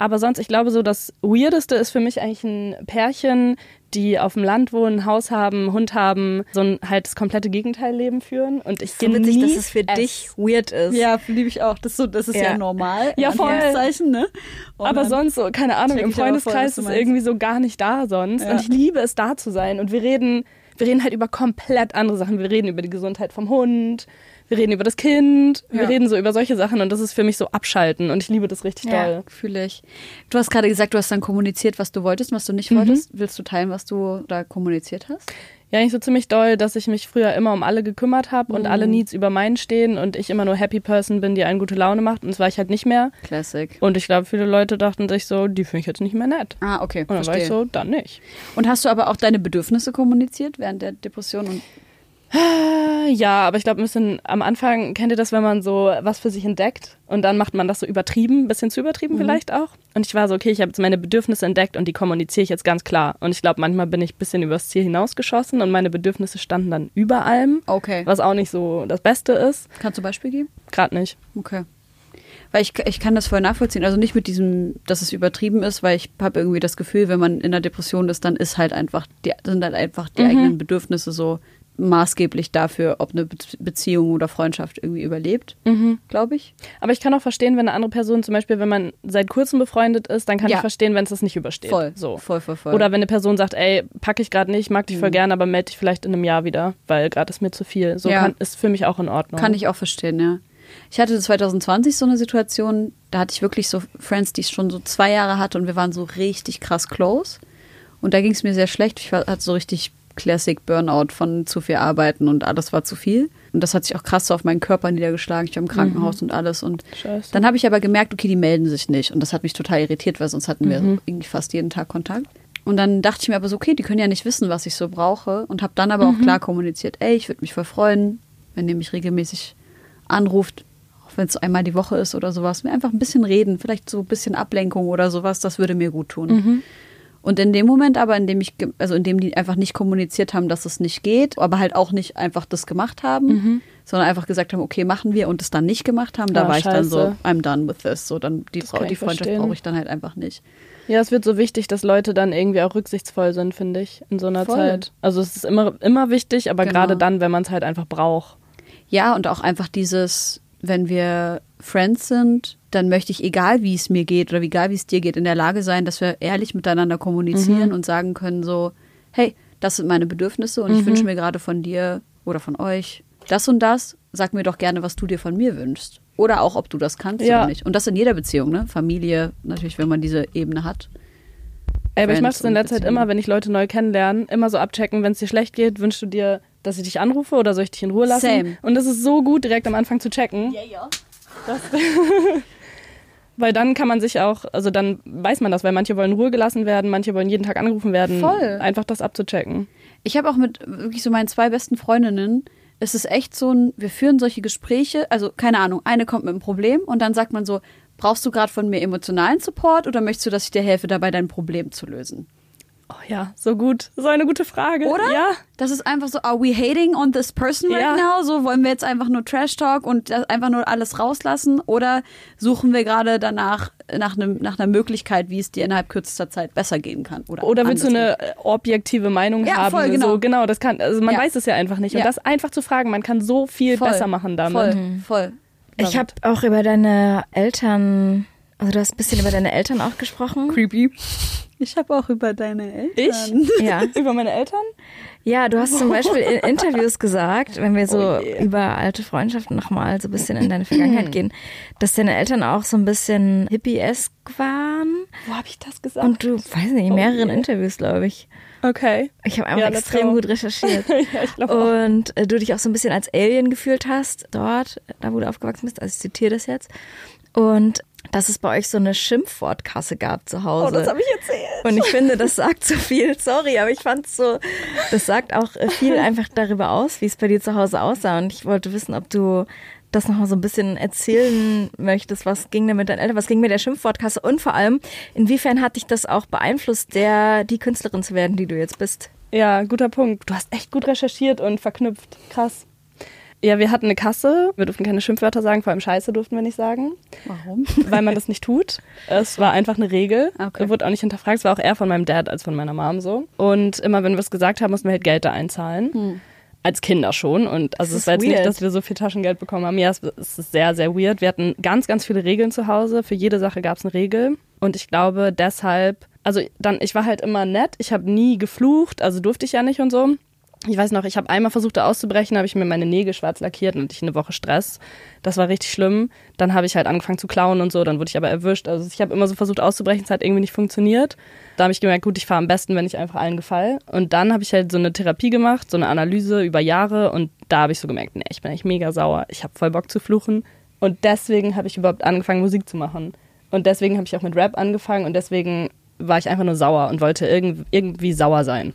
Aber sonst, ich glaube, so das Weirdeste ist für mich eigentlich ein Pärchen, die auf dem Land wohnen, Haus haben, einen Hund haben, so ein halt das komplette Gegenteilleben führen. Und ich So witzig, dass es für genieß dich weird ist. Ja, liebe ich auch. Das ist, so, das ist ja, Ja. normal. Ja, voll. Ne? Aber sonst so, keine Ahnung, im voll, Freundeskreis du ist irgendwie so gar nicht da sonst. Ja. Und ich liebe es, da zu sein. Und wir reden, wir reden halt über komplett andere Sachen. Wir reden über die Gesundheit vom Hund, wir reden über das Kind, wir Ja. reden so über solche Sachen und das ist für mich so abschalten und ich liebe das richtig Ja, doll. fühle ich. Du hast gerade gesagt, du hast dann kommuniziert, was du wolltest, was du nicht Mhm. wolltest. Willst du teilen, was du da kommuniziert hast? Ja, nicht so ziemlich doll, dass ich mich früher immer um alle gekümmert habe und Mhm. alle Needs über meinen stehen und ich immer nur Happy Person bin, die einen gute Laune macht und das war ich halt nicht mehr. Classic. Und ich glaube, viele Leute dachten sich so, die finde ich jetzt nicht mehr nett. Ah, okay. Und dann verstehe. war ich so, dann nicht. Und hast du aber auch deine Bedürfnisse kommuniziert während der Depression? Und Ja, aber ich glaube, ein bisschen am Anfang kennt ihr das, wenn man so was für sich entdeckt und dann macht man das so übertrieben, ein bisschen zu übertrieben vielleicht auch. Und ich war so, okay, ich habe jetzt meine Bedürfnisse entdeckt und die kommuniziere ich jetzt ganz klar. Und ich glaube, manchmal bin ich ein bisschen übers Ziel hinausgeschossen und meine Bedürfnisse standen dann über allem, okay. was auch nicht so das Beste ist. Kannst du Beispiel geben? Gerade nicht. Okay. Weil ich, ich kann das voll nachvollziehen. Also nicht mit diesem, dass es übertrieben ist, weil ich habe irgendwie das Gefühl, wenn man in einer Depression ist, dann ist halt einfach, die, sind halt einfach die eigenen Bedürfnisse so maßgeblich dafür, ob eine Be Beziehung oder Freundschaft irgendwie überlebt, glaube ich. Aber ich kann auch verstehen, wenn eine andere Person, zum Beispiel, wenn man seit kurzem befreundet ist, dann kann Ja. ich verstehen, wenn es das nicht übersteht. Voll. So. Voll, voll, voll. Oder wenn eine Person sagt, ey, packe ich gerade nicht, mag dich voll gern, aber melde dich vielleicht in einem Jahr wieder, weil gerade ist mir zu viel. So Ja. kann, ist für mich auch in Ordnung. Kann ich auch verstehen, ja. Ich hatte 2020 so eine Situation, da hatte ich wirklich so Friends, die ich schon so zwei Jahre hatte und wir waren so richtig krass close. Und da ging es mir sehr schlecht. Ich war, hatte so richtig Classic Burnout von zu viel Arbeiten und alles war zu viel. Und das hat sich auch krass so auf meinen Körper niedergeschlagen. Ich war im Krankenhaus und alles. Und Scheiße. dann habe ich aber gemerkt, okay, die melden sich nicht. Und das hat mich total irritiert, weil sonst hatten wir Mhm. irgendwie fast jeden Tag Kontakt. Und dann dachte ich mir aber so, okay, die können ja nicht wissen, was ich so brauche. Und habe dann aber Mhm. auch klar kommuniziert, ey, ich würde mich voll freuen, wenn ihr mich regelmäßig anruft, auch wenn es einmal die Woche ist oder sowas. Wir einfach ein bisschen reden, vielleicht so ein bisschen Ablenkung oder sowas, das würde mir gut tun. Mhm. Und in dem Moment aber, in dem ich, also in dem die einfach nicht kommuniziert haben, dass es nicht geht, aber halt auch nicht einfach das gemacht haben, sondern einfach gesagt haben, okay, machen wir und es dann nicht gemacht haben, da Ah, war ich dann so, scheiße. I'm done with this. So dann die, Frau, die Freundschaft brauche ich dann halt einfach nicht. Ja, es wird so wichtig, dass Leute dann irgendwie auch rücksichtsvoll sind, finde ich, in so einer Voll. Zeit. Also es ist immer, immer wichtig, aber Genau. gerade dann, wenn man es halt einfach braucht. Ja, und auch einfach dieses, wenn wir Friends sind, dann möchte ich, egal wie es mir geht oder egal wie es dir geht, in der Lage sein, dass wir ehrlich miteinander kommunizieren und sagen können so, hey, das sind meine Bedürfnisse und ich wünsche mir gerade von dir oder von euch das und das. Sag mir doch gerne, was du dir von mir wünschst. Oder auch, ob du das kannst Ja. oder nicht. Und das in jeder Beziehung, ne? Familie, natürlich, wenn man diese Ebene hat. Ey, aber ich mache es in letzter Zeit immer, wenn ich Leute neu kennenlerne, immer so abchecken, wenn es dir schlecht geht, wünschst du dir, dass ich dich anrufe oder soll ich dich in Ruhe lassen? Same. Und das ist so gut, direkt am Anfang zu checken. Ja, ja. (laughs) weil dann kann man sich auch, also dann weiß man das, weil manche wollen in Ruhe gelassen werden, manche wollen jeden Tag angerufen werden. Voll. Einfach das abzuchecken. Ich habe auch mit wirklich so meinen zwei besten Freundinnen, es ist echt so ein, wir führen solche Gespräche, also keine Ahnung, eine kommt mit einem Problem und dann sagt man so, brauchst du gerade von mir emotionalen Support oder möchtest du, dass ich dir helfe, dabei dein Problem zu lösen? Oh ja, so gut. So eine gute Frage. Oder? Ja. Das ist einfach so, are we hating on this person right Ja. now? So wollen wir jetzt einfach nur Trash Talk und das einfach nur alles rauslassen? Oder suchen wir gerade danach nach, einem, nach einer Möglichkeit, wie es dir innerhalb kürzester Zeit besser gehen kann? Oder, Oder willst du eine objektive Meinung Ja, haben? voll, genau. So, genau, das kann, also man Ja. weiß es ja einfach nicht. Und das einfach zu fragen, man kann so viel Voll. besser machen damit. Voll, voll. Ich habe auch über deine Eltern, also du hast ein bisschen über deine Eltern auch gesprochen. Creepy. Ich habe auch über deine Eltern. Ich? (laughs) Ja. (laughs) Über meine Eltern? Ja, du hast zum Beispiel in (laughs) Interviews gesagt, wenn wir so Oh je. über alte Freundschaften nochmal so ein bisschen in deine Vergangenheit gehen, dass deine Eltern auch so ein bisschen hippie-esk waren. Wo habe ich das gesagt? Und du, weiß nicht, in Oh mehreren je. Interviews, glaube ich. okay. Ich habe einfach Ja, extrem gut recherchiert. ja, ich glaube. Und äh, du dich auch so ein bisschen als Alien gefühlt hast, dort, da wo du aufgewachsen bist. Also ich zitiere das jetzt. Und dass es bei euch so eine Schimpfwortkasse gab zu Hause. Oh, das habe ich erzählt. Und ich finde, das sagt so viel, sorry, aber ich fand es so, das sagt auch äh, viel (laughs) einfach darüber aus, wie es bei dir zu Hause aussah. Und ich wollte wissen, ob du das nochmal so ein bisschen erzählen möchtest. Was ging denn mit deinen Eltern, was ging mit der Schimpfwortkasse? Und vor allem, inwiefern hat dich das auch beeinflusst, der, die Künstlerin zu werden, die du jetzt bist? Ja, guter Punkt. Du hast echt gut recherchiert und verknüpft. Krass. Ja, wir hatten eine Kasse. Wir durften keine Schimpfwörter sagen, vor allem Scheiße durften wir nicht sagen, Warum? (laughs) weil man das nicht tut. Es war einfach eine Regel. Okay. Wurde auch nicht hinterfragt. Es war auch eher von meinem Dad als von meiner Mom so. Und immer, wenn wir es gesagt haben, mussten wir halt Geld da einzahlen. Als Kinder schon. Und also es war jetzt nicht, dass wir so viel Taschengeld bekommen haben. Ja, es, es ist sehr, sehr weird. Wir hatten ganz, ganz viele Regeln zu Hause. Für jede Sache gab es eine Regel. Und ich glaube deshalb, also dann, ich war halt immer nett. Ich habe nie geflucht, also durfte ich ja nicht und so. Ich weiß noch, ich habe einmal versucht, da auszubrechen, habe ich mir meine Nägel schwarz lackiert und hatte ich eine Woche Stress. Das war richtig schlimm. Dann habe ich halt angefangen zu klauen und so, dann wurde ich aber erwischt. Also ich habe immer so versucht auszubrechen, es hat irgendwie nicht funktioniert. Da habe ich gemerkt, gut, ich fahre am besten, wenn ich einfach allen gefall. Und dann habe ich halt so eine Therapie gemacht, so eine Analyse über Jahre und da habe ich so gemerkt, nee, ich bin echt mega sauer. Ich habe voll Bock zu fluchen. Und deswegen habe ich überhaupt angefangen, Musik zu machen. Und deswegen habe ich auch mit Rap angefangen und deswegen war ich einfach nur sauer und wollte irgend, irgendwie sauer sein.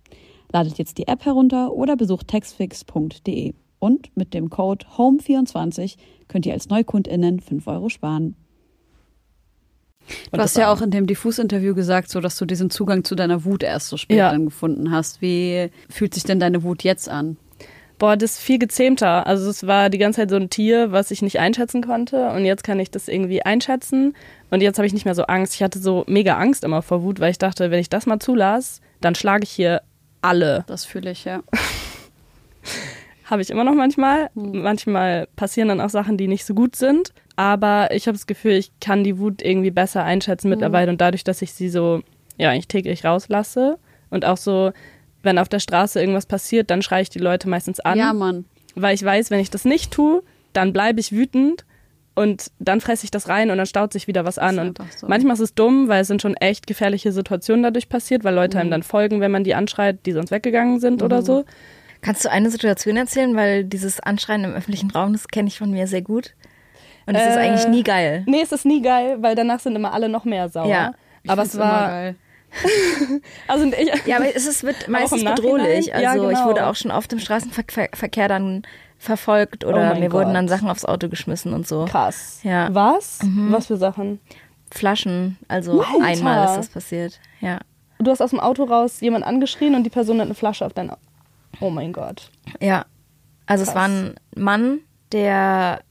Ladet jetzt die App herunter oder besucht textfix.de. Und mit dem Code HOME24 könnt ihr als NeukundInnen 5 Euro sparen. Du hast ja auch in dem Diffus-Interview gesagt, so dass du diesen Zugang zu deiner Wut erst so spät Ja. dann gefunden hast. Wie fühlt sich denn deine Wut jetzt an? Boah, das ist viel gezähmter. Also es war die ganze Zeit so ein Tier, was ich nicht einschätzen konnte. Und jetzt kann ich das irgendwie einschätzen. Und jetzt habe ich nicht mehr so Angst. Ich hatte so mega Angst immer vor Wut, weil ich dachte, wenn ich das mal zulasse, dann schlage ich hier alle. Das fühle ich, ja. (laughs) Habe ich immer noch manchmal. Manchmal passieren dann auch Sachen, die nicht so gut sind. Aber ich habe das Gefühl, ich kann die Wut irgendwie besser einschätzen mittlerweile. Und dadurch, dass ich sie so, ja, eigentlich täglich rauslasse und auch so, wenn auf der Straße irgendwas passiert, dann schreie ich die Leute meistens an. Ja, Mann. weil ich weiß, wenn ich das nicht tue, dann bleibe ich wütend und dann fresse ich das rein und dann staut sich wieder was an. Ist Und so. manchmal ist es dumm, weil es sind schon echt gefährliche Situationen dadurch passiert, weil Leute einem Mhm. dann folgen, wenn man die anschreit, die sonst weggegangen sind oder so. Kannst du eine Situation erzählen? Weil dieses Anschreien im öffentlichen Raum, das kenne ich von mir sehr gut. Und es ist Äh, eigentlich nie geil. Nee, es ist nie geil, weil danach sind immer alle noch mehr sauer. Ja. aber es war, geil. (laughs) also ich, Ja, aber es ist, wird (laughs) meistens bedrohlich. Also Ja, ich genau. wurde auch schon oft im Straßenverkehr dann verfolgt oder Oh mir wurden Gott. dann Sachen aufs Auto geschmissen und so. krass. Ja. Mhm. Was? Was für Sachen? Flaschen, also Alter. einmal ist das passiert. Ja. Du hast aus dem Auto raus jemand angeschrien und die Person hat eine Flasche auf dein. Oh mein Gott. Ja. Also es Krass. war ein Mann, der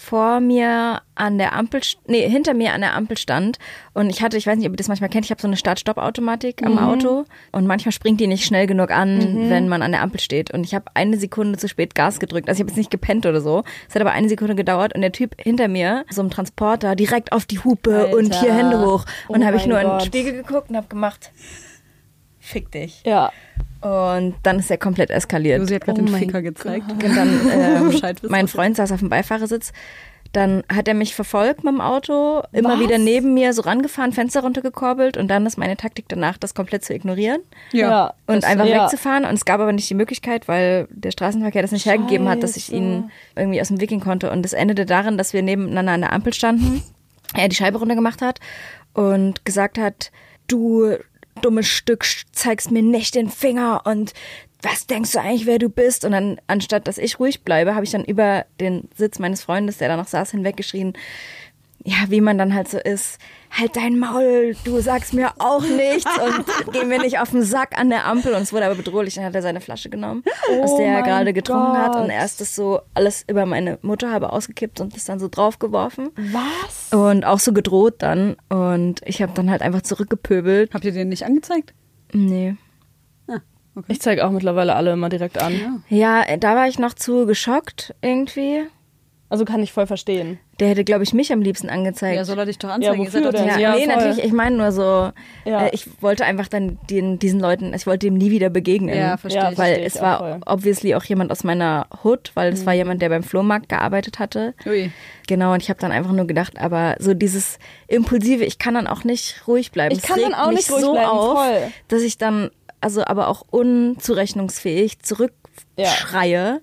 vor mir an der Ampel, nee, hinter mir an der Ampel stand und ich hatte, ich weiß nicht, ob ihr das manchmal kennt, ich habe so eine Start-Stopp-Automatik am Auto und manchmal springt die nicht schnell genug an, wenn man an der Ampel steht und ich habe eine Sekunde zu spät Gas gedrückt, also ich habe jetzt nicht gepennt oder so, es hat aber eine Sekunde gedauert und der Typ hinter mir, so im Transporter, direkt auf die Hupe Alter. und hier Hände hoch und Oh habe ich nur in den Gott. Spiegel geguckt und habe gemacht, fick dich. Ja. Und dann ist er komplett eskaliert. Josi hat gerade Oh den mein Ficker gezeigt. Und dann, (laughs) ähm, mein Freund saß auf dem Beifahrersitz. Dann hat er mich verfolgt mit dem Auto, immer Was? wieder neben mir so rangefahren, Fenster runtergekurbelt und dann ist meine Taktik danach, das komplett zu ignorieren Ja. und Das- einfach ja. wegzufahren. Und es gab aber nicht die Möglichkeit, weil der Straßenverkehr das nicht hergegeben hat, dass ich Scheiße. ihn irgendwie aus dem Weg gehen konnte. Und es endete darin, dass wir nebeneinander an der Ampel standen, er die Scheibe runtergemacht hat und gesagt hat, du dummes Stück, zeigst mir nicht den Finger und was denkst du eigentlich, wer du bist? Und dann, anstatt dass ich ruhig bleibe, habe ich dann über den Sitz meines Freundes, der da noch saß, hinweggeschrien, ja, wie man dann halt so ist, halt dein Maul, du sagst mir auch nichts und (laughs) geh mir nicht auf den Sack an der Ampel. Und es wurde aber bedrohlich. Dann hat er seine Flasche genommen, aus Oh der er gerade getrunken hat. Gott. Und er ist das so alles über meine Mutter habe ausgekippt und das dann so draufgeworfen. Was? Und auch so gedroht dann. Und ich habe dann halt einfach zurückgepöbelt. Habt ihr den nicht angezeigt? Nee. Ah, okay. Ich zeige auch mittlerweile alle immer direkt an. Ja, da war ich noch zu geschockt irgendwie. Also kann ich voll verstehen. Der hätte, glaube ich, mich am liebsten angezeigt. Ja, soll er dich doch anzeigen? Ja, wofür doch denn? Ja, Ja, nee, voll. natürlich. Ich meine nur so, Ja. äh, ich wollte einfach dann den, diesen Leuten, ich wollte dem nie wieder begegnen. Ja, verstehe Ja, ich. Weil verstehe es war voll. obviously auch jemand aus meiner Hood, weil es war jemand, der beim Flohmarkt gearbeitet hatte. Ui. Genau, und ich habe dann einfach nur gedacht, aber so dieses Impulsive, ich kann dann auch nicht ruhig bleiben. Ich Es kann dann auch nicht ruhig so bleiben, auf, voll. dass ich dann, also aber auch unzurechnungsfähig zurückschreie.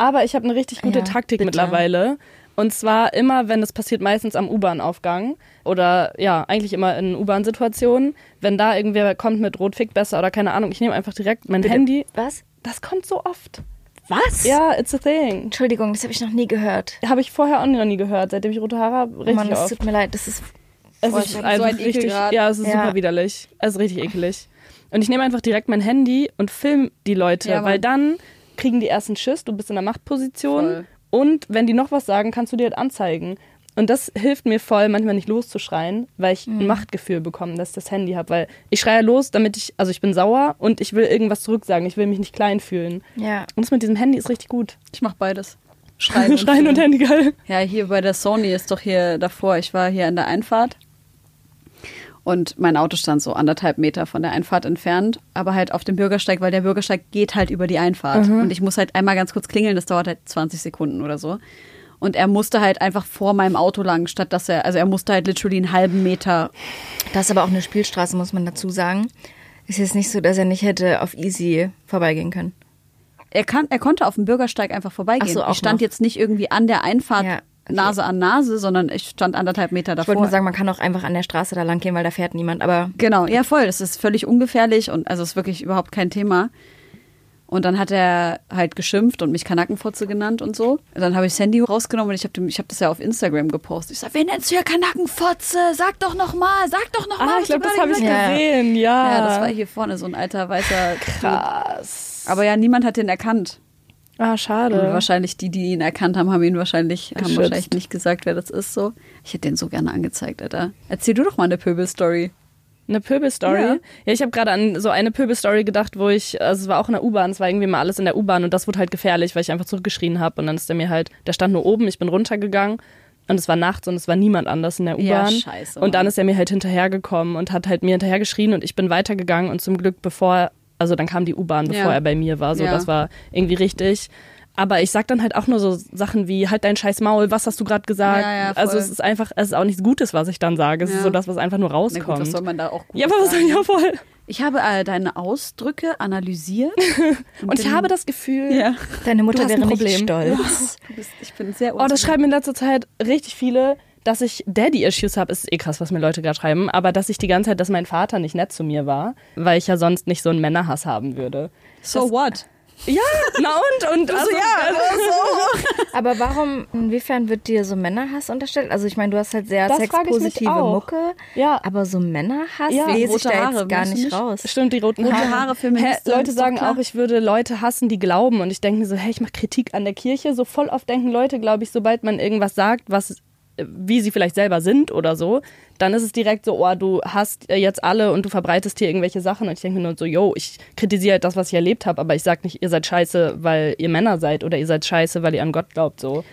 Aber ich habe eine richtig gute Ja, Taktik bitte. mittlerweile. Und zwar immer, wenn das passiert, meistens am U-Bahn-Aufgang oder ja, eigentlich immer in U-Bahn-Situationen. Wenn da irgendwer kommt mit Rotfick besser oder keine Ahnung, ich nehme einfach direkt mein Bitte. Handy. Was? Das kommt so oft. Was? Ja, it's a thing. Entschuldigung, das habe ich noch nie gehört. Habe ich vorher auch noch nie gehört, seitdem ich rote Haare habe. Oh Richtig Mann, oft. tut mir leid, das ist Es ist einfach so einen Ekel richtig, ja, es ist Ja. super widerlich. Es ist richtig ekelig. Und ich nehme einfach direkt mein Handy und film die Leute, Ja, weil dann kriegen die ersten Schiss, du bist in der Machtposition Voll. und wenn die noch was sagen, kannst du dir halt anzeigen. Und das hilft mir voll, manchmal nicht loszuschreien, weil ich Mhm. ein Machtgefühl bekomme, dass ich das Handy habe. Weil ich schreie los, damit ich, also ich bin sauer und ich will irgendwas zurücksagen. Ich will mich nicht klein fühlen. ja. Und das mit diesem Handy ist richtig gut. Ich mach beides. Schreien, (laughs) Schreien und filmen. Handy, geil. Ja, hier bei der Sony ist doch hier davor. Ich war hier an der Einfahrt und mein Auto stand so anderthalb Meter von der Einfahrt entfernt, aber halt auf dem Bürgersteig, weil der Bürgersteig geht halt über die Einfahrt. Und ich muss halt einmal ganz kurz klingeln, das dauert halt 20 Sekunden oder so. Und er musste halt einfach vor meinem Auto lang, statt dass er, also er musste halt literally einen halben Meter. Das ist aber auch eine Spielstraße, muss man dazu sagen. Ist jetzt nicht so, dass er nicht hätte auf easy vorbeigehen können. Er, kann, er konnte auf dem Bürgersteig einfach vorbeigehen. Ach so, auch ich stand noch. jetzt nicht irgendwie an der Einfahrt Ja, Nase an Nase, sondern ich stand anderthalb Meter Ich davor. wollte nur sagen, man kann auch einfach an der Straße da lang gehen, weil da fährt niemand. Aber Genau, ja voll. Das ist völlig ungefährlich und also ist wirklich überhaupt kein Thema. Und dann hat er halt geschimpft und mich Kanackenfotze genannt und so. Und dann habe ich das Handy rausgenommen und ich habe ich hab das ja auf Instagram gepostet. Ich sag, wen nennst du ja Kanackenfotze? Sag doch noch mal, sag doch noch mal. Ah, was ich glaube, das habe ich Ja. gesehen, ja. hast. Ja, das war hier vorne so ein alter weißer. krass. Aber ja, niemand hat den erkannt. Ah, Und schade. wahrscheinlich die, die ihn erkannt haben, haben ihn wahrscheinlich, haben wahrscheinlich nicht gesagt, wer das ist. So, ich hätte den so gerne angezeigt, Alter. Erzähl du doch mal eine Pöbel-Story. Eine Pöbel-Story? Ja. Ja, ich habe gerade an so eine Pöbel-Story gedacht, wo ich, also es war auch in der U-Bahn, es war irgendwie mal alles in der U-Bahn und das wurde halt gefährlich, weil ich einfach zurückgeschrien habe und dann ist der mir halt, der stand nur oben, ich bin runtergegangen und es war nachts und es war niemand anders in der Ja, U-Bahn. scheiße, und dann Mann. ist er mir halt hinterhergekommen und hat halt mir hinterhergeschrien und ich bin weitergegangen und zum Glück bevor, also dann kam die U-Bahn, bevor Ja. er bei mir war, so Ja. das war irgendwie richtig. Aber ich sag dann halt auch nur so Sachen wie, halt dein scheiß Maul, was hast du gerade gesagt? Ja, ja, also es ist einfach, es ist auch nichts Gutes, was ich dann sage. Es Ja. ist so das, was einfach nur Na gut, rauskommt. was soll man da auch gut ja, aber was soll ich ja voll. Ich habe äh, deine Ausdrücke analysiert. (laughs) Und ich habe das Gefühl, Ja. deine Mutter wäre nicht stolz. (laughs) Du bist, ich bin sehr oh, das schreiben in letzter Zeit richtig viele, dass ich Daddy-Issues habe. Ist eh krass, was mir Leute gerade schreiben. Aber dass ich die ganze Zeit, dass mein Vater nicht nett zu mir war, weil ich ja sonst nicht so einen Männerhass haben würde. So what? Ja, na und? und (laughs) also, (laughs) Aber warum, inwiefern wird dir so Männerhass unterstellt? Also ich meine, du hast halt sehr Das frage ich mich sexpositive auch. Mucke, Ja. aber so Männerhass Ja, lese ich da Haare, jetzt gar meinst du nicht raus. Stimmt, die roten Rote Haare. Haare, Feministin, Hä, Leute sagen klar. auch, ich würde Leute hassen, die glauben. Und ich denke mir so, hey, ich mache Kritik an der Kirche. So voll oft denken Leute, glaube ich, sobald man irgendwas sagt, was äh, wie sie vielleicht selber sind oder so, dann ist es direkt so, oh, du hast äh, jetzt alle und du verbreitest hier irgendwelche Sachen. Und ich denke mir nur so, yo, ich kritisiere halt das, was ich erlebt habe, aber ich sage nicht, ihr seid scheiße, weil ihr Männer seid oder ihr seid scheiße, weil ihr an Gott glaubt. So.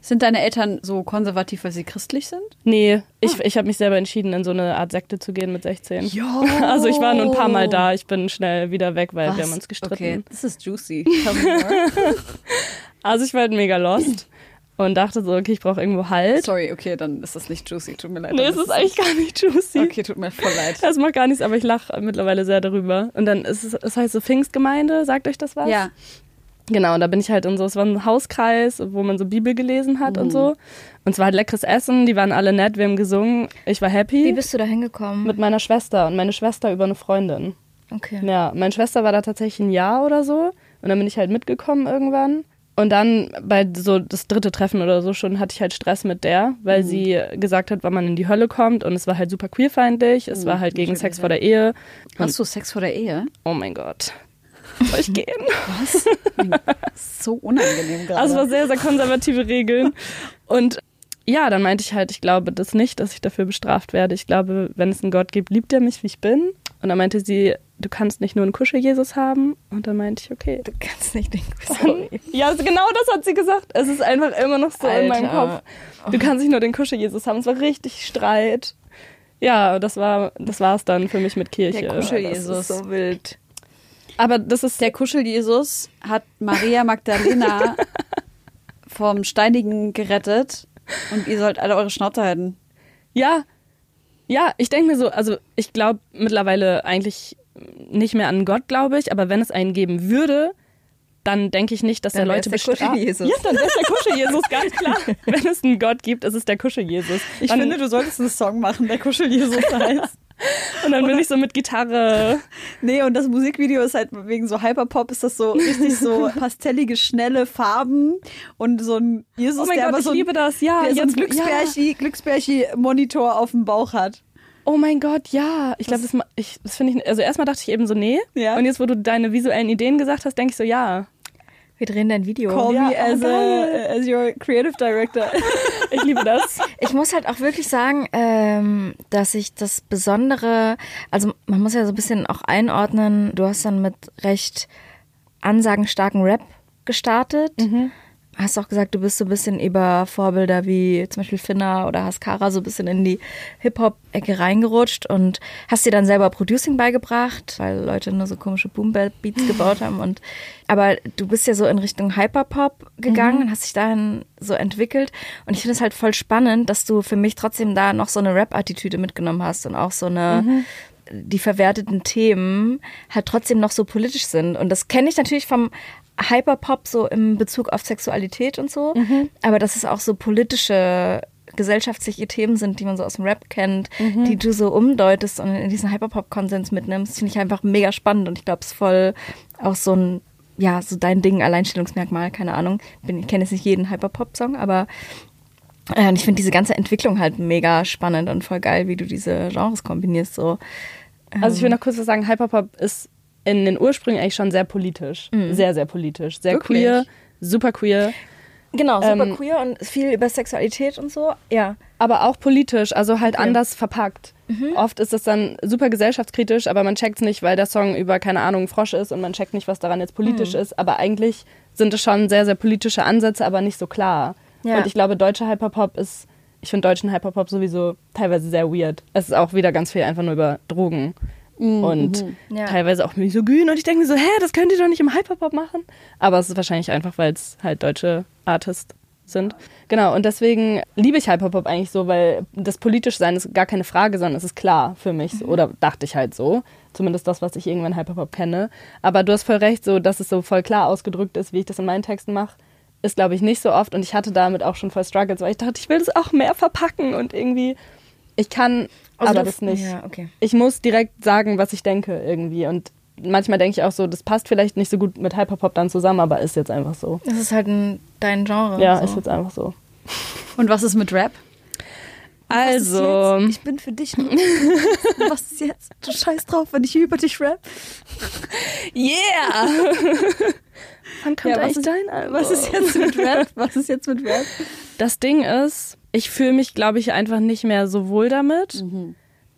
Sind deine Eltern so konservativ, weil sie christlich sind? Nee, ich, ich habe mich selber entschieden, in so eine Art Sekte zu gehen mit 16. Jo. (laughs) Also ich war nur ein paar Mal da, ich bin schnell wieder weg, weil wir haben uns gestritten. Okay, das ist juicy. (laughs) Also ich war halt mega lost und dachte so, okay, ich brauche irgendwo Halt. Sorry, okay, dann ist das nicht juicy. Tut mir leid. Nee, es ist eigentlich gar nicht juicy. Okay, tut mir voll leid. Das macht gar nichts, aber ich lache mittlerweile sehr darüber. Und dann ist es, es heißt so Pfingstgemeinde, sagt euch das was? Ja, Genau, und da bin ich halt in so, es war ein Hauskreis, wo man so Bibel gelesen hat und so. Und es war halt leckeres Essen, die waren alle nett, wir haben gesungen, ich war happy. Wie bist du da hingekommen? mit meiner Schwester und meine Schwester über eine Freundin. Okay. Ja, meine Schwester war da tatsächlich ein Jahr oder so. Und dann bin ich halt mitgekommen irgendwann. Und dann bei so das dritte Treffen oder so schon hatte ich halt Stress mit der, weil sie gesagt hat, wann man in die Hölle kommt. Und es war halt super queerfeindlich. Es war halt gegen natürlich, Sex vor der Ehe. hast du Sex vor der Ehe? Oh mein Gott. Soll ich gehen? (laughs) So unangenehm gerade. Also es war sehr, sehr konservative Regeln. Und ja, dann meinte ich halt, ich glaube das nicht, dass ich dafür bestraft werde. Ich glaube, wenn es einen Gott gibt, liebt er mich, wie ich bin. Und dann meinte sie, du kannst nicht nur einen Kuschel-Jesus haben. Und dann meinte ich, okay. Du kannst nicht den (laughs) Sorry. Ja, also genau das hat sie gesagt. Es ist einfach immer noch so in meinem Alter. Kopf. Du kannst nicht nur den Kuschel-Jesus haben. Es war richtig Streit. Ja, das war das war's dann für mich mit Kirche. Der Kuschel-Jesus. So wild. Aber das ist Der Kuschel-Jesus hat Maria Magdalena (laughs) vom Steinigen gerettet und ihr sollt alle eure Schnauze halten. Ja, ja, ich denke mir so, also ich glaube mittlerweile eigentlich nicht mehr an Gott, glaube ich, aber wenn es einen geben würde, dann denke ich nicht, dass Dann er Leute der bestraft. Ja, dann wäre der Kuschel-Jesus, ganz klar. (laughs) wenn es einen Gott gibt, ist es der Kuschel-Jesus. Ich Dann- finde, du solltest einen Song machen, der Kuschel-Jesus (laughs) heißt. Und dann bin ich so mit Gitarre. Nee, und das Musikvideo ist halt wegen so Hyperpop, ist das so richtig so (laughs) pastellige, schnelle Farben und so ein Jesus, Oh mein der Gott, aber ich so ein, liebe das, ja. der so ein jetzt- Glücksbärchi, Glücksbärchi-Monitor auf dem Bauch hat. Oh mein Gott, ja. Ich glaube, das, ma- ich- das finde ich. Also erstmal dachte ich eben so, nee. Ja. Und jetzt, wo du deine visuellen Ideen gesagt hast, denke ich so, ja. Wir drehen dein Video. Call Ja, me oh, as, a, geil. as your creative director. (laughs) Ich liebe das. Ich muss halt auch wirklich sagen, ähm, dass ich das Besondere, also man muss ja so ein bisschen auch einordnen, du hast dann mit recht ansagenstarken Rap gestartet. Hast auch gesagt, du bist so ein bisschen über Vorbilder wie zum Beispiel Finna oder Haskara so ein bisschen in die Hip-Hop-Ecke reingerutscht und hast dir dann selber Producing beigebracht, weil Leute nur so komische Boom-Bap-Beats (laughs) gebaut haben. Und aber du bist ja so in Richtung Hyperpop gegangen und hast dich dahin so entwickelt. Und ich finde es halt voll spannend, dass du für mich trotzdem da noch so eine Rap-Attitüde mitgenommen hast und auch so eine die verwerteten Themen halt trotzdem noch so politisch sind. Und das kenne ich natürlich vom Hyperpop so im Bezug auf Sexualität und so, Mhm. aber dass es auch so politische gesellschaftliche Themen sind, die man so aus dem Rap kennt, Mhm. die du so umdeutest und in diesen Hyperpop-Konsens mitnimmst, finde ich einfach mega spannend und ich glaube, es ist voll auch so ein, ja, so dein Ding, Alleinstellungsmerkmal, keine Ahnung. Bin, ich kenne jetzt nicht jeden Hyperpop-Song, aber äh, ich finde diese ganze Entwicklung halt mega spannend und voll geil, wie du diese Genres kombinierst. So. Also ich will noch kurz was sagen, Hyperpop ist in den Ursprüngen eigentlich schon sehr politisch. Sehr, sehr politisch. Sehr Wirklich? queer, super queer. Genau, super Ähm, queer und viel über Sexualität und so. Ja. aber auch politisch, also halt anders verpackt. Mhm. Oft ist das dann super gesellschaftskritisch, aber man checkt es nicht, weil der Song über, keine Ahnung, Frosch ist und man checkt nicht, was daran jetzt politisch Mhm. ist. Aber eigentlich sind es schon sehr, sehr politische Ansätze, aber nicht so klar. Ja. Und ich glaube, deutscher Hyperpop ist, ich finde deutschen Hyperpop sowieso teilweise sehr weird. Es ist auch wieder ganz viel einfach nur über Drogen. Und Mhm. Ja. teilweise auch misogyn. Und ich denke mir so, hä, das könnt ihr doch nicht im Hyperpop machen. Aber es ist wahrscheinlich einfach, weil es halt deutsche Artists sind. Genau, und deswegen liebe ich Hyperpop eigentlich so, weil das politisch sein ist gar keine Frage, sondern es ist klar für mich. so. Oder dachte ich halt so. Zumindest das, was ich irgendwann Hyperpop kenne. Aber du hast voll recht, so dass es so voll klar ausgedrückt ist, wie ich das in meinen Texten mache. Ist, glaube ich, nicht so oft. Und ich hatte damit auch schon voll Struggles, weil ich dachte, ich will das auch mehr verpacken und irgendwie. Ich kann Also aber du- das nicht Ja, okay. ich muss direkt sagen, was ich denke irgendwie. Und manchmal denke ich auch so, das passt vielleicht nicht so gut mit Hyperpop dann zusammen, aber ist jetzt einfach so. Das ist halt ein, dein Genre. Ja, so. ist jetzt einfach so. Und was ist mit Rap? Also, Ich bin für dich. (laughs) was ist jetzt? Du scheiß drauf, wenn ich über dich rap. yeah! Wann kommt Ja, was eigentlich ist- dein Album? Was ist jetzt mit Rap? Was ist jetzt mit Rap? Das Ding ist, ich fühle mich, glaube ich, einfach nicht mehr so wohl damit.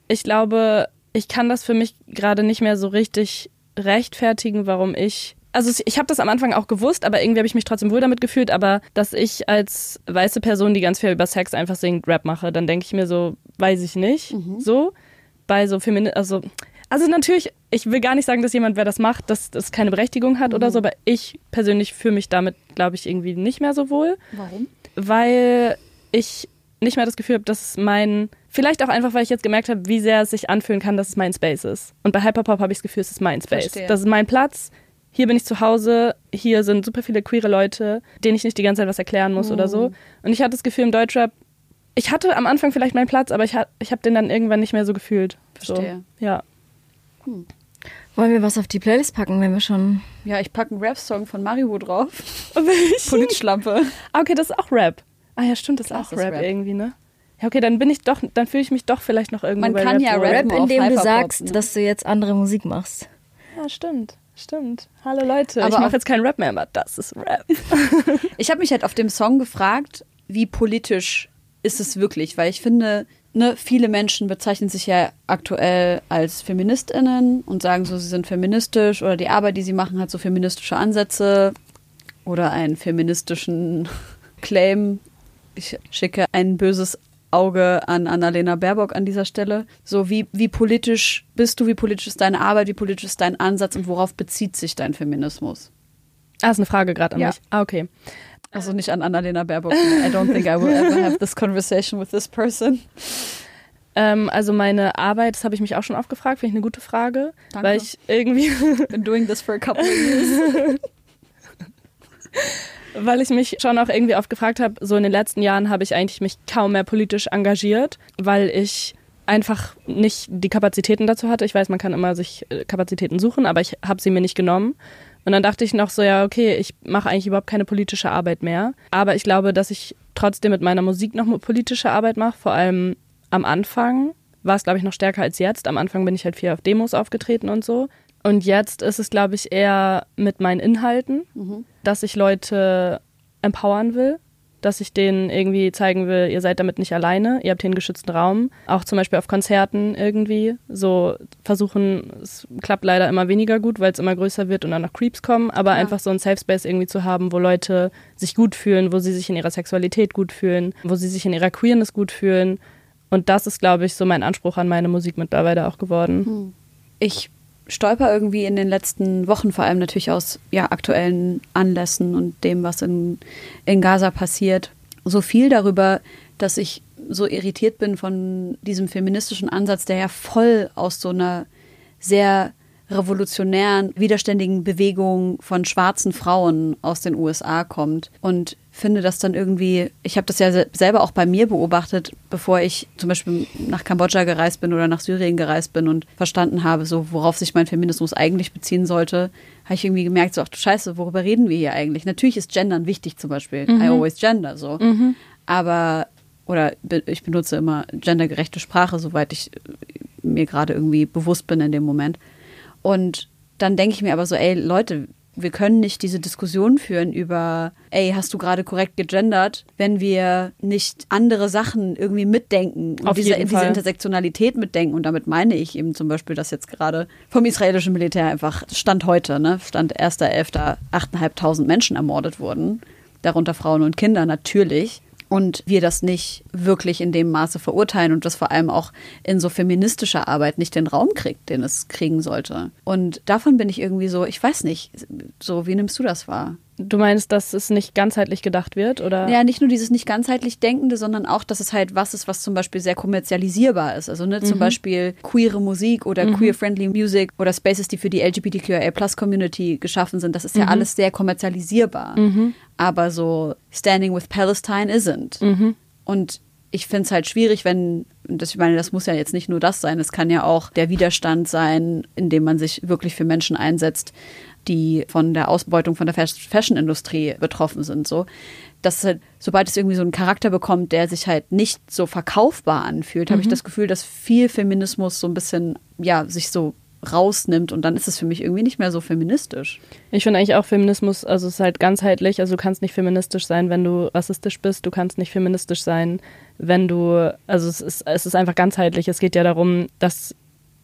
Ich glaube, ich kann das für mich gerade nicht mehr so richtig rechtfertigen, warum ich. Also ich habe das am Anfang auch gewusst, aber irgendwie habe ich mich trotzdem wohl damit gefühlt. Aber dass ich als weiße Person, die ganz viel über Sex einfach singt, Rap mache, dann denke ich mir so, weiß ich nicht. So bei so Femini also also natürlich, ich will gar nicht sagen, dass jemand, wer das macht, dass das keine Berechtigung hat oder so, aber ich persönlich fühle mich damit, glaube ich, irgendwie nicht mehr so wohl Warum? weil ich nicht mehr das Gefühl habe, dass es mein, vielleicht auch einfach, weil ich jetzt gemerkt habe, wie sehr es sich anfühlen kann, dass es mein Space ist. Und bei Hyperpop habe ich das Gefühl, es ist mein Space. Verstehe. Das ist mein Platz. Hier bin ich zu Hause. Hier sind super viele queere Leute, denen ich nicht die ganze Zeit was erklären muss oder Mhm. so. Und ich hatte das Gefühl im Deutschrap, ich hatte am Anfang vielleicht meinen Platz, aber ich, ha ich habe den dann irgendwann nicht mehr so gefühlt. Verstehe. So, ja. Wollen wir was auf die Playlist packen, wenn wir schon. Ja, ich packe einen Rap-Song von Maribu drauf. (laughs) Welchen? Politschlampe. Ah, okay, das ist auch Rap. Ah ja, stimmt, das ist auch Rap, Rap. irgendwie, ne? Ja, okay, dann bin ich doch, dann fühle ich mich doch vielleicht noch irgendwie Man bei kann Rap ja wohl. Rap- indem du sagst, ne? dass du jetzt andere Musik machst. Ja, stimmt. Stimmt. Hallo Leute, Aber ich mache jetzt keinen Rap mehr, aber das ist Rap. (laughs) Ich habe mich halt auf dem Song gefragt, wie politisch ist es wirklich? Weil ich finde, ne, viele Menschen bezeichnen sich ja aktuell als FeministInnen und sagen so, sie sind feministisch oder die Arbeit, die sie machen, hat so feministische Ansätze oder einen feministischen (laughs) Claim. Ich schicke ein böses Auge an Annalena Baerbock an dieser Stelle. So, wie, wie politisch bist du, wie politisch ist deine Arbeit, wie politisch ist dein Ansatz und worauf bezieht sich dein Feminismus? Ah, ist eine Frage gerade an Ja. mich. Ah, okay. Also nicht an Annalena Baerbock. I don't think I will ever have this conversation with this person. Ähm, also meine Arbeit, das habe ich mich auch schon oft gefragt, finde ich eine gute Frage. Danke. Weil ich irgendwie, Been doing this for a couple of years. (laughs) weil ich mich schon auch irgendwie oft gefragt habe, so in den letzten Jahren habe ich eigentlich mich kaum mehr politisch engagiert, weil ich einfach nicht die Kapazitäten dazu hatte. Ich weiß, man kann immer sich äh, Kapazitäten suchen, aber ich habe sie mir nicht genommen. Und dann dachte ich noch so, ja, okay, ich mache eigentlich überhaupt keine politische Arbeit mehr. Aber ich glaube, dass ich trotzdem mit meiner Musik noch politische Arbeit mache. Vor allem am Anfang war es, glaube ich, noch stärker als jetzt. Am Anfang bin ich halt viel auf Demos aufgetreten und so. Und jetzt ist es, glaube ich, eher mit meinen Inhalten, dass ich Leute empowern will, dass ich denen irgendwie zeigen will, ihr seid damit nicht alleine, ihr habt hier einen geschützten Raum. Auch zum Beispiel auf Konzerten irgendwie so versuchen, es klappt leider immer weniger gut, weil es immer größer wird und dann noch Creeps kommen, aber einfach so ein Safe Space irgendwie zu haben, wo Leute sich gut fühlen, wo sie sich in ihrer Sexualität gut fühlen, wo sie sich in ihrer Queerness gut fühlen. Und das ist, glaube ich, so mein Anspruch an meine Musik mittlerweile auch geworden. Ich stolper irgendwie in den letzten Wochen, vor allem natürlich aus ja, aktuellen Anlässen und dem, was in, in Gaza passiert, so viel darüber, dass ich so irritiert bin von diesem feministischen Ansatz, der ja voll aus so einer sehr revolutionären, widerständigen Bewegung von schwarzen Frauen aus den USA kommt. Und finde das dann irgendwie, ich habe das ja se- selber auch bei mir beobachtet, bevor ich zum Beispiel nach Kambodscha gereist bin oder nach Syrien gereist bin und verstanden habe, so worauf sich mein Feminismus eigentlich beziehen sollte, habe ich irgendwie gemerkt, so ach du Scheiße, worüber reden wir hier eigentlich? Natürlich ist Gendern wichtig zum Beispiel. I always gender so. Aber, oder ich benutze immer gendergerechte Sprache, soweit ich mir gerade irgendwie bewusst bin in dem Moment. Und dann denke ich mir aber so, ey Leute, wir können nicht diese Diskussion führen über, ey, hast du gerade korrekt gegendert, wenn wir nicht andere Sachen irgendwie mitdenken und Auf diese, diese. Intersektionalität mitdenken. Und damit meine ich eben zum Beispiel, dass jetzt gerade vom israelischen Militär einfach Stand heute, ne, Stand 1.11. 8.500 Menschen ermordet wurden, darunter Frauen und Kinder natürlich. Und wir das nicht wirklich in dem Maße verurteilen und das vor allem auch in so feministischer Arbeit nicht den Raum kriegt, den es kriegen sollte. Und davon bin ich irgendwie so, ich weiß nicht, so, wie nimmst du das wahr? Du meinst, dass es nicht ganzheitlich gedacht wird, oder? Ja, nicht nur dieses nicht ganzheitlich Denkende, sondern auch, dass es halt was ist, was zum Beispiel sehr kommerzialisierbar ist. Also ne, zum Beispiel queere Musik oder queer-friendly Music oder Spaces, die für die LGBTQIA-Plus-Community geschaffen sind. Das ist ja alles sehr kommerzialisierbar. Aber so Standing with Palestine isn't. Und ich finde es halt schwierig, wenn, das, ich meine, das muss ja jetzt nicht nur das sein, es kann ja auch der Widerstand sein, indem man sich wirklich für Menschen einsetzt, die von der Ausbeutung von der Fas- Fashion-Industrie betroffen sind. So, dass halt, sobald es irgendwie so einen Charakter bekommt, der sich halt nicht so verkaufbar anfühlt, habe ich das Gefühl, dass viel Feminismus so ein bisschen, ja, sich so rausnimmt und dann ist es für mich irgendwie nicht mehr so feministisch. Ich finde eigentlich auch Feminismus, also es ist halt ganzheitlich. Also du kannst nicht feministisch sein, wenn du rassistisch bist. Du kannst nicht feministisch sein, wenn du, also es ist, es ist einfach ganzheitlich. Es geht ja darum, dass,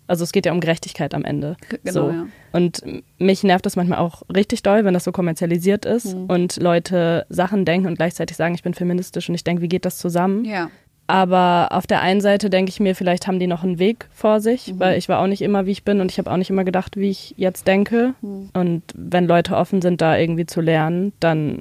also es geht ja um Gerechtigkeit am Ende. Genau, so. ja. Und mich nervt das manchmal auch richtig doll, wenn das so kommerzialisiert ist Mhm. und Leute Sachen denken und gleichzeitig sagen, ich bin feministisch und ich denke, wie geht das zusammen? Ja. Aber auf der einen Seite denke ich mir, vielleicht haben die noch einen Weg vor sich, weil ich war auch nicht immer, wie ich bin und ich habe auch nicht immer gedacht, wie ich jetzt denke. Und wenn Leute offen sind, da irgendwie zu lernen, dann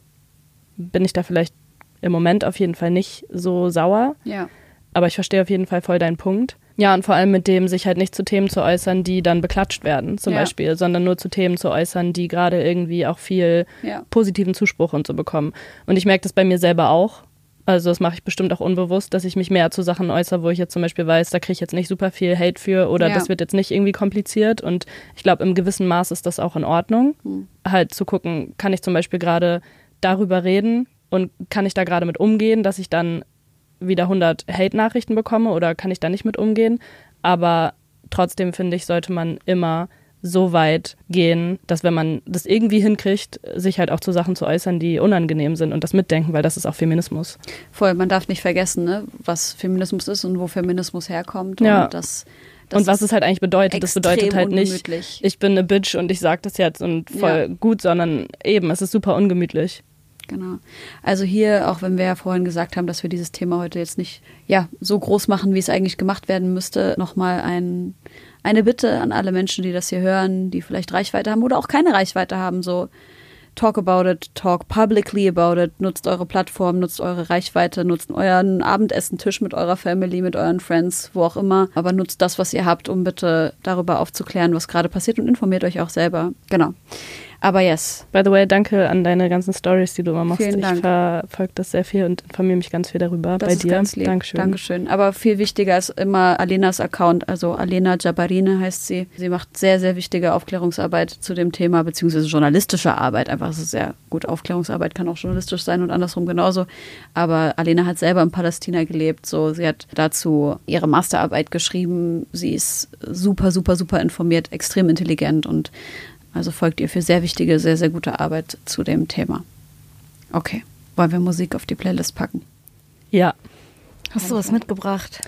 bin ich da vielleicht im Moment auf jeden Fall nicht so sauer. Ja. Aber ich verstehe auf jeden Fall voll deinen Punkt. Ja, und vor allem mit dem, sich halt nicht zu Themen zu äußern, die dann beklatscht werden, zum Ja. Beispiel, sondern nur zu Themen zu äußern, die gerade irgendwie auch viel Ja. positiven Zuspruch und so bekommen. Und ich merke das bei mir selber auch. Also das mache ich bestimmt auch unbewusst, dass ich mich mehr zu Sachen äußere, wo ich jetzt zum Beispiel weiß, da kriege ich jetzt nicht super viel Hate für oder Ja. das wird jetzt nicht irgendwie kompliziert. Und ich glaube, im gewissen Maß ist das auch in Ordnung. Halt zu gucken, kann ich zum Beispiel gerade darüber reden und kann ich da gerade mit umgehen, dass ich dann wieder 100 Hate-Nachrichten bekomme oder kann ich da nicht mit umgehen. Aber trotzdem finde ich, sollte man immer so weit gehen, dass wenn man das irgendwie hinkriegt, sich halt auch zu Sachen zu äußern, die unangenehm sind und das mitdenken, weil das ist auch Feminismus. Voll, man darf nicht vergessen, ne, was Feminismus ist und wo Feminismus herkommt. Ja. Und, das, das und was es halt eigentlich bedeutet, das bedeutet halt nicht, ungemütlich. ich bin eine Bitch und ich sag das jetzt und voll Ja. gut, sondern eben, es ist super ungemütlich. Genau. Also hier, auch wenn wir ja vorhin gesagt haben, dass wir dieses Thema heute jetzt nicht ja, so groß machen, wie es eigentlich gemacht werden müsste, nochmal ein, eine Bitte an alle Menschen, die das hier hören, die vielleicht Reichweite haben oder auch keine Reichweite haben. So, talk about it, talk publicly about it, nutzt eure Plattform, nutzt eure Reichweite, nutzt euren Abendessentisch mit eurer Family, mit euren Friends, wo auch immer. Aber nutzt das, was ihr habt, um bitte darüber aufzuklären, was gerade passiert und informiert euch auch selber. Genau. Aber yes, By the way, danke an deine ganzen Stories, die du immer machst. Vielen Dank. Ich verfolge das sehr viel und informiere mich ganz viel darüber Das bei ist dir. ganz lieb. Dankeschön. Dankeschön. Aber viel wichtiger ist immer Alenas Account, also Alena Jabarine heißt sie. Sie macht sehr, sehr wichtige Aufklärungsarbeit zu dem Thema, beziehungsweise journalistische Arbeit. Einfach, es ist sehr gut. Aufklärungsarbeit kann auch journalistisch sein und andersrum genauso. Aber Alena hat selber in Palästina gelebt. So, sie hat dazu ihre Masterarbeit geschrieben. Sie ist super, super, super informiert, extrem intelligent und also folgt ihr für sehr wichtige, sehr, sehr gute Arbeit zu dem Thema. Okay. Wollen wir Musik auf die Playlist packen? Ja. Hast du was mitgebracht?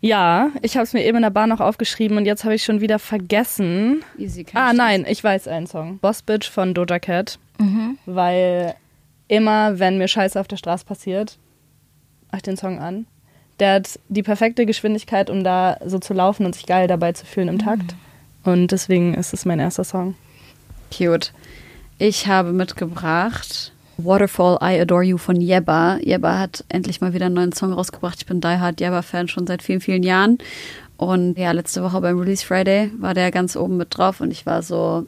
Ja, ich habe es mir eben in der Bahn noch aufgeschrieben und jetzt habe ich schon wieder vergessen. Easy Ah, nein, ich weiß einen Song. Boss Bitch von Doja Cat. Mhm. Weil immer, wenn mir Scheiße auf der Straße passiert, mach ich den Song an. Der hat die perfekte Geschwindigkeit, um da so zu laufen und sich geil dabei zu fühlen im Takt. Und deswegen ist es mein erster Song. Cute. Ich habe mitgebracht Waterfall I Adore You von Yebba. Yebba hat endlich mal wieder einen neuen Song rausgebracht. Ich bin Die Hard Yebba-Fan schon seit vielen, vielen Jahren. Und ja, letzte Woche beim Release Friday war der ganz oben mit drauf und ich war so,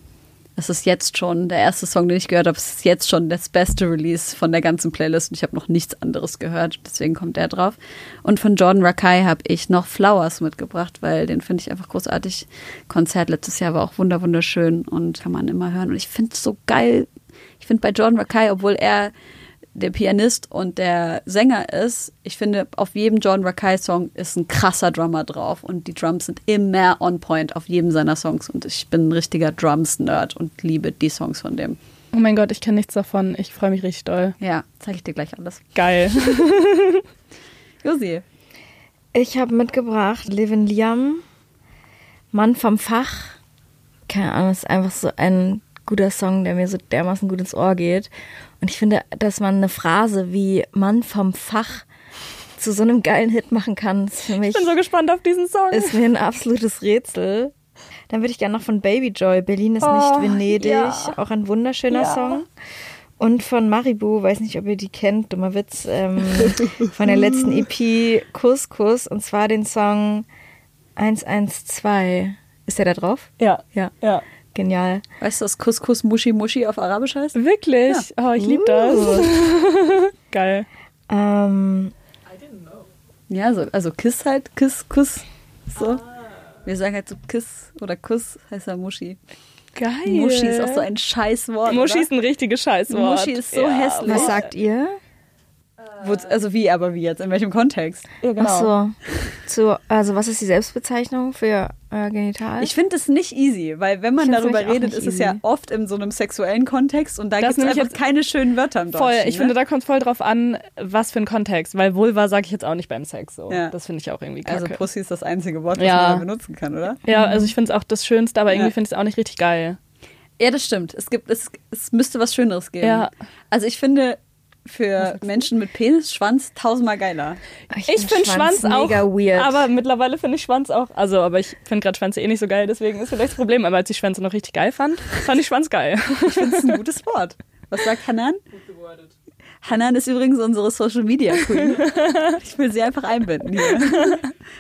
es ist jetzt schon der erste Song, den ich gehört habe. Ist jetzt schon das beste Release von der ganzen Playlist und ich habe noch nichts anderes gehört. Deswegen kommt der drauf. Und von Jordan Rakai habe ich noch Flowers mitgebracht, weil den finde ich einfach großartig. Konzert letztes Jahr war auch wunder wunderschön und kann man immer hören. Und ich finde es so geil. Ich finde bei Jordan Rakai, obwohl er der Pianist und der Sänger ist, ich finde, auf jedem Jordan Rakai-Song ist ein krasser Drummer drauf und die Drums sind immer on point auf jedem seiner Songs und ich bin ein richtiger Drums-Nerd und liebe die Songs von dem. Oh mein Gott, ich kenne nichts davon. Ich freue mich richtig doll. Ja, zeige ich dir gleich alles. Geil. (laughs) Josi. Ich habe mitgebracht Levin Liam, Mann vom Fach. Keine Ahnung, ist einfach so ein guter Song, der mir so dermaßen gut ins Ohr geht. Und ich finde, dass man eine Phrase wie Mann vom Fach zu so einem geilen Hit machen kann, ist für mich. Ich bin so gespannt auf diesen Song. Ist mir ein absolutes Rätsel. Dann würde ich gerne noch von Baby Joy, Berlin ist Oh, nicht Venedig, ja. auch ein wunderschöner Ja. Und Und von Maribu, weiß nicht, ob ihr die kennt, dummer Witz, ähm, von der letzten EP Kuss Kuss und zwar den Song 112. Ist der da drauf? Ja, Ja, ja. Genial. Weißt du, was Couscous Mushi Mushi auf Arabisch heißt? Wirklich? Oh, ich liebe das. (laughs) Geil. Ähm, I didn't know. Ja, so, also Kiss halt, Kiss, Kuss. So. Wir sagen halt so Kiss oder Kuss heißt ja Muschi. Geil. Muschi ist auch so ein Scheißwort. Muschi ist ein richtiges Scheißwort. Muschi ist so hässlich. was sagt ihr? Wo, also wie, aber wie jetzt? In welchem Kontext? Ja, genau. Ach so. Zu, also was ist die Selbstbezeichnung für euer Genital? Ich finde es nicht easy, weil wenn man darüber redet, ist es ja easy. oft in so einem sexuellen Kontext und da Das gibt es nämlich einfach jetzt- keine schönen Wörter im Voll, Deutschen. ich ne? finde, da kommt es voll drauf an, was für ein Kontext. Weil Vulva sage ich jetzt auch nicht beim Sex so. Ja. Das finde ich auch irgendwie kacke. Also Pussy ist das einzige Wort, was Ja. man da benutzen kann, oder? ja, also ich finde es auch das Schönste, aber irgendwie Ja. finde ich es auch nicht richtig geil. Ja, das stimmt. Es gibt, es, es müsste was Schöneres geben. Ja. Also ich finde für Menschen mit Penis Schwanz tausendmal geiler. Ich finde Schwanz, auch, mega weird. aber mittlerweile finde ich Schwanz auch, also aber ich finde gerade Schwänze eh nicht so geil, deswegen ist vielleicht das Problem. Aber als ich Schwänze noch richtig geil fand, fand ich Schwanz geil. Ich finde es ein gutes Wort. Was sagt Hanan? Gut gewordet. Hanan ist übrigens unsere Social Media Queen. (laughs) Ich will sie einfach einbinden hier.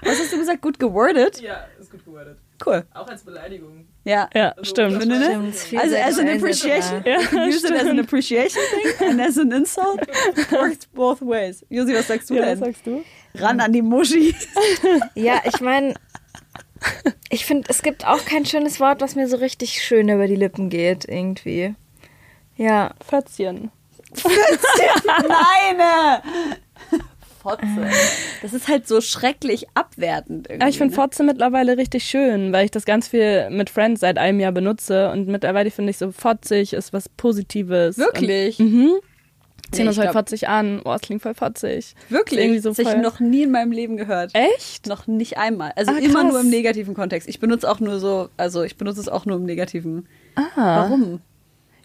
Was hast du gesagt? Gut gewordet? Ja, ist gut gewordet. Cool. Auch als Beleidigung. Ja. Ja, stimmt. Ne? Stimmt, ist Also as an appreciation, can (laughs) use it as an appreciation thing and as an insult. (laughs) Works both ways. Josi, was sagst du Ja, was denn? sagst du? Ran an die Muschi. (laughs) Ja, ich meine, ich finde, es gibt auch kein schönes Wort, was mir so richtig schön über die Lippen geht, irgendwie. Ja, Fötzchen. Nein! Fotze. (laughs) Das ist halt so schrecklich abwertend irgendwie. Aber ich finde ne? Fotze mittlerweile richtig schön, weil ich das ganz viel mit Friends seit einem Jahr benutze und mittlerweile finde ich so fotzig ist was Positives. Wirklich? Und, mhm. Nee, Ziehen uns ich halt glaub- fotzig an. Oh, es klingt voll fotzig. Wirklich? Irgendwie so das habe ich noch nie in meinem Leben gehört. Echt? Noch nicht einmal. Also Ah, immer krass. nur im negativen Kontext. Ich benutze auch nur so, also ich benutze es auch nur im negativen. Ah. Warum?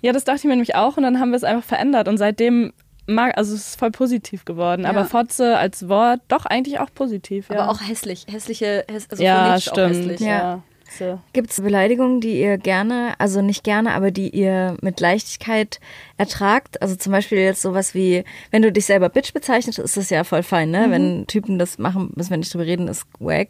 Ja, das dachte ich mir nämlich auch und dann haben wir es einfach verändert und seitdem mag, also es ist voll positiv geworden. Ja. Aber Fotze als Wort doch eigentlich auch positiv. Ja. Aber auch hässlich. Hässliche, häss, also ja, auch stimmt. hässlich. Ja. Ja. So. Gibt es Beleidigungen, die ihr gerne, also nicht gerne, aber die ihr mit Leichtigkeit ertragt? Also zum Beispiel jetzt sowas wie, wenn du dich selber Bitch bezeichnest, ist das ja voll fein, ne? Wenn Typen das machen, müssen wir nicht drüber reden, ist wack.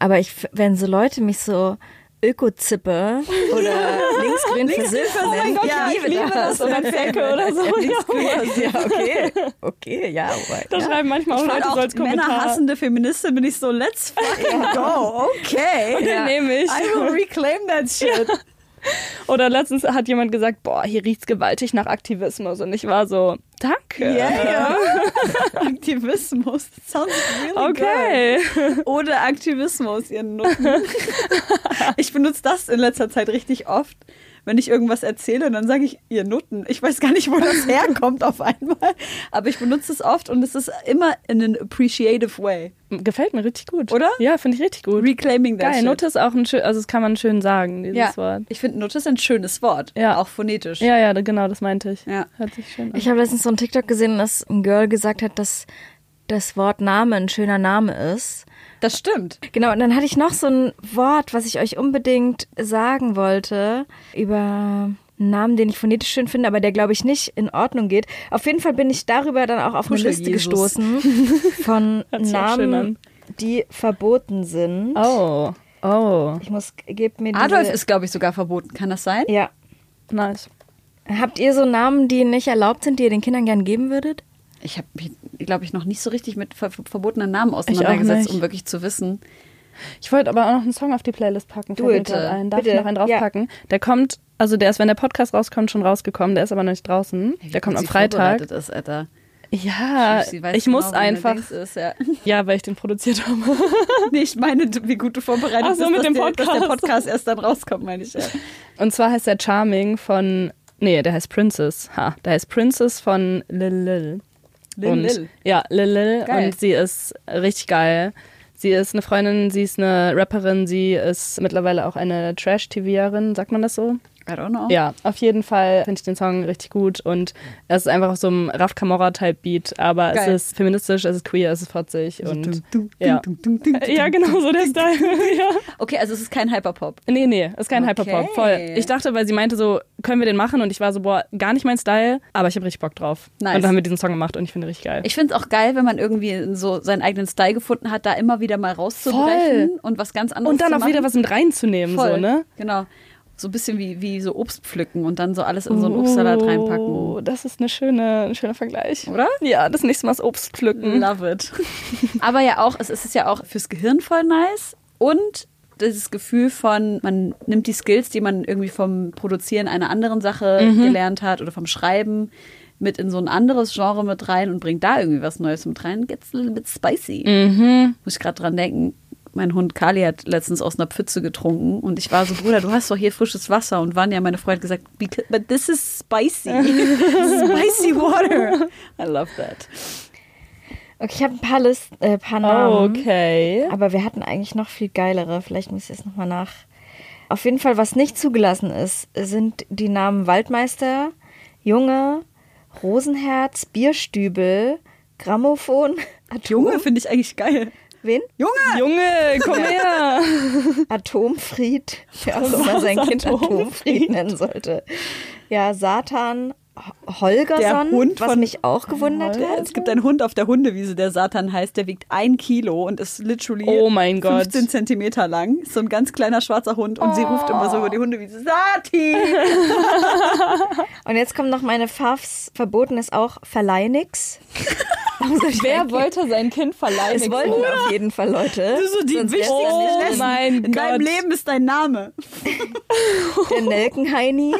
Aber ich, wenn so Leute mich so Ökozippe oder linksgrün versifft nennen, Gott, ja, ich liebe das. Oder Zecke oder so. (laughs) ja, okay. Okay, ja, aber, Das ja. schreiben manchmal auch Leute find so als auch Kommentar. männerhassende Feministin bin ich so, let's (laughs) fucking go, okay. Den nehme ich. I will reclaim that (laughs) shit. Oder letztens hat jemand gesagt, boah, hier riecht's gewaltig nach Aktivismus. Und ich war so, danke. Yeah. (laughs) Aktivismus. Sounds really Okay. good. Oder Aktivismus, ihr Nutten. (laughs) ich benutze das in letzter Zeit richtig oft. Wenn ich irgendwas erzähle, dann sage ich, ihr Nutten. Ich weiß gar nicht, wo das (laughs) herkommt auf einmal. Aber ich benutze es oft und es ist immer in an appreciative way. Gefällt mir richtig gut. Oder? Ja, finde ich richtig gut. Reclaiming that Geil, shit. Nutte ist auch ein schön, also das kann man schön sagen, dieses Ja, Wort. ich finde Nutte ist ein schönes Wort. Ja. Auch phonetisch. Ja, ja, genau, das meinte ich. Ja. Hört sich schön an. Ich habe letztens so ein TikTok gesehen, dass ein Girl gesagt hat, dass das Wort Name ein schöner Name ist. Das stimmt. Genau, und dann hatte ich noch so ein Wort, was ich euch unbedingt sagen wollte über einen Namen, den ich phonetisch schön finde, aber der, glaube ich, nicht in Ordnung geht. Auf jeden Fall bin ich darüber dann auch auf eine Liste Puschel-Jesus. gestoßen (laughs) von Namen, die verboten sind. Oh, oh, Ich muss, gebt mir diese... Adolf ist, glaube ich, sogar verboten. Kann das sein? Ja. nice. Habt ihr so Namen, die nicht erlaubt sind, die ihr den Kindern gern geben würdet? Ich habe mich, glaube ich, noch nicht so richtig mit ver verbotenen Namen auseinandergesetzt, um wirklich zu wissen. Ich wollte aber auch noch einen Song auf die Playlist packen. Du, bitte. Ein. Darf Bitte. ich noch einen draufpacken? Der kommt, also der ist, wenn der Podcast rauskommt, schon rausgekommen. Der ist aber noch nicht draußen. Wie der kommt am Freitag. Ist, Alter. Ja, ich muss genau, der einfach. Ist, ja. (laughs) Ja, weil ich den produziert habe. (laughs) nee, ich meine, wie gut du vorbereitet Ach so, bist, mit dass, dem der, dass der Podcast. Podcast erst dann rauskommt, meine ich. Ja. (laughs) Und zwar heißt der Charming von. Nee, der heißt Princess. Ha, der heißt Princess von Lil Lil. Lil und, Lil. Ja, Lil Lil. Geil. Und sie ist richtig geil. Sie ist eine Freundin, sie ist eine Rapperin, sie ist mittlerweile auch eine Trash-TVerin, sagt man das so? I don't know. Ja, auf jeden Fall finde ich den Song richtig gut und es ist einfach auf so einem Raf Camorra-Type-Beat, aber Geil. es ist feministisch, es ist queer, es ist fotzig und Dum, dum, ja. dum, dum, genau so der Style. ja. Okay, also es ist kein Hyperpop. Nee, nee, ist kein Okay. Hyperpop. Voll. Ich dachte, weil sie meinte so, können wir den machen? Und ich war so, boah, gar nicht mein Style, aber ich habe richtig Bock drauf. Nice. Und dann haben wir diesen Song gemacht und ich finde richtig geil. Ich finde es auch geil, wenn man irgendwie so seinen eigenen Style gefunden hat, da immer wieder mal rauszubrechen und was ganz anderes und dann zu auch machen. wieder was mit reinzunehmen, Voll, so, ne? Genau. So ein bisschen wie, wie so Obst pflücken und dann so alles in so einen Obstsalat Oh, reinpacken. das ist eine schöne, ein schöner Vergleich. Oder? Ja, das nächste Mal ist Obst pflücken. Love it. (laughs) Aber ja auch, es ist ja auch fürs Gehirn voll nice und dieses Gefühl von, man nimmt die Skills, die man irgendwie vom Produzieren einer anderen Sache Mhm. gelernt hat oder vom Schreiben, mit in so ein anderes Genre mit rein und bringt da irgendwie was Neues mit rein. Gets a little bit spicy. Mhm. Muss ich gerade dran denken. Mein Hund Kali hat letztens aus einer Pfütze getrunken und ich war so, Bruder, du hast doch hier frisches Wasser. Und Vanya, meine Freundin, gesagt, "Because- but this is spicy. (laughs) spicy water. I love that. Okay, ich habe ein paar, List, äh, paar Namen. Okay. Aber wir hatten eigentlich noch viel geilere. Vielleicht muss ich jetzt nochmal nach. Auf jeden Fall, was nicht zugelassen ist, sind die Namen Waldmeister, Junge, Rosenherz, Bierstübel, Grammophon, (laughs) Atom. Junge finde ich eigentlich geil. Wen? Junge! Junge, komm her. Atomfried. Wer auch immer sein Kind Atomfried nennen sollte. Ja, Satan, Holgersson, Der Hund was von- mich auch gewundert Ja, hat. es gibt einen Hund auf der Hundewiese, der Satan heißt, der wiegt ein Kilo und ist literally Oh mein Gott. 15 Zentimeter lang. Ist so ein ganz kleiner schwarzer Hund und sie ruft immer so über die Hundewiese, Sati! (laughs) Und jetzt kommt noch meine Pfaffs. Verboten ist auch (laughs) ich Wer wollte sein Kind verleihen? Es wollten auf jeden Fall Leute. so die wichtigsten Oh mein In deinem Gott. Leben ist dein Name. (laughs) Der Nelkenheini.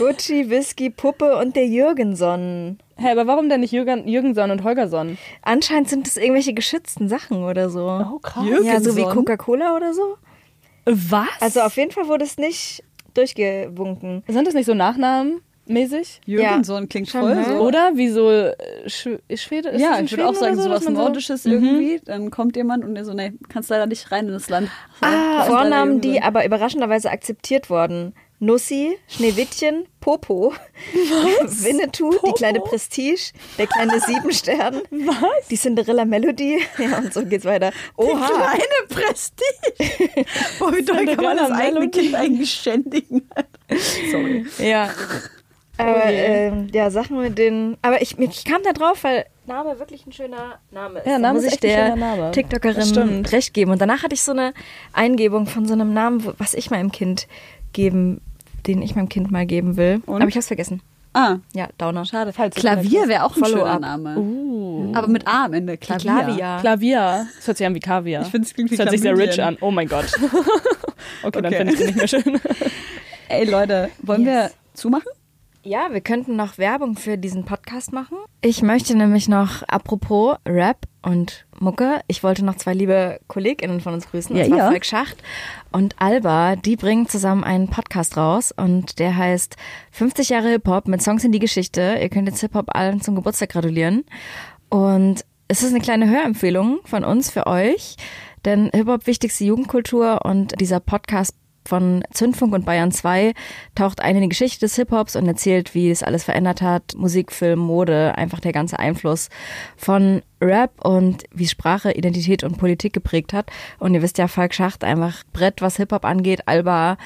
Gucci, Whisky, Puppe und der Jürgenson. Hä, aber warum denn nicht Jürgen, Jürgenson und Holgersson? Anscheinend sind es irgendwelche geschützten Sachen oder so. Oh, krass. Ja, so wie Jürgenson? Coca-Cola oder so. Was? Also auf jeden Fall wurde es nicht durchgewunken. Sind das nicht so Nachnamen mäßig? Jürgenson klingt Schon, voll so. Oder wie so äh, Sch Schwede? Ist Ja, das ich würde auch sagen, so, sowas man so- Nordisches irgendwie. Dann kommt jemand und der so, nee, kannst leider nicht rein in das Land. Ah, das Vornamen, die Jürgenson. aber überraschenderweise akzeptiert wurden. Nussi, Schneewittchen, Popo, (laughs) Winnetou, die kleine Prestige, der kleine (laughs) Siebenstern, Was? die Cinderella Melody. (laughs) Ja, und so geht's weiter. Oha. Kleine Prestige. Boah, wie doll kann man das eigene. Kind eigentlich ständigen? Sorry. Ja. Aber Oh je. ähm, ja, Sachen mit denen. Aber ich, ich kam da drauf, weil Name wirklich ein schöner Name ist. Ja, Name muss ist ich der schöner Name. Das TikTokerin recht geben. Und danach hatte ich so eine Eingebung von so einem Namen, was ich meinem Kind geben, den ich meinem Kind mal geben will. Und? Aber ich hab's vergessen. Ah, Ja, Downer. schade. Falls Klavier wäre auch ein schöner. Name. Uh. Aber mit A am Ende. Klavier. Klavier. Klavier. Das hört sich an wie Kaviar. Ich finde, es klingt wie Das hört sich sehr rich an. Oh mein Gott. (laughs) okay, dann Okay. finde ich den nicht mehr schön. Ey, Leute, wollen wir Yes. zumachen? Ja, wir könnten noch Werbung für diesen Podcast machen. Ich möchte nämlich noch, apropos Rap und Mucke, ich wollte noch zwei liebe KollegInnen von uns grüßen. Ja, und zwar ja. Falk Schacht und Alba. Die bringen zusammen einen Podcast raus und der heißt 50 Jahre Hip-Hop mit Songs in die Geschichte. Ihr könnt jetzt Hip-Hop allen zum Geburtstag gratulieren. Und es ist eine kleine Hörempfehlung von uns für euch, denn Hip-Hop wichtigste Jugendkultur und dieser Podcast von Zündfunk und Bayern 2 taucht ein in die Geschichte des Hip-Hops und erzählt, wie es alles verändert hat. Musik, Film, Mode, einfach der ganze Einfluss von Rap und wie Sprache, Identität und Politik geprägt hat. Und ihr wisst ja, Falk Schacht einfach Brett, was Hip-Hop angeht. Alba,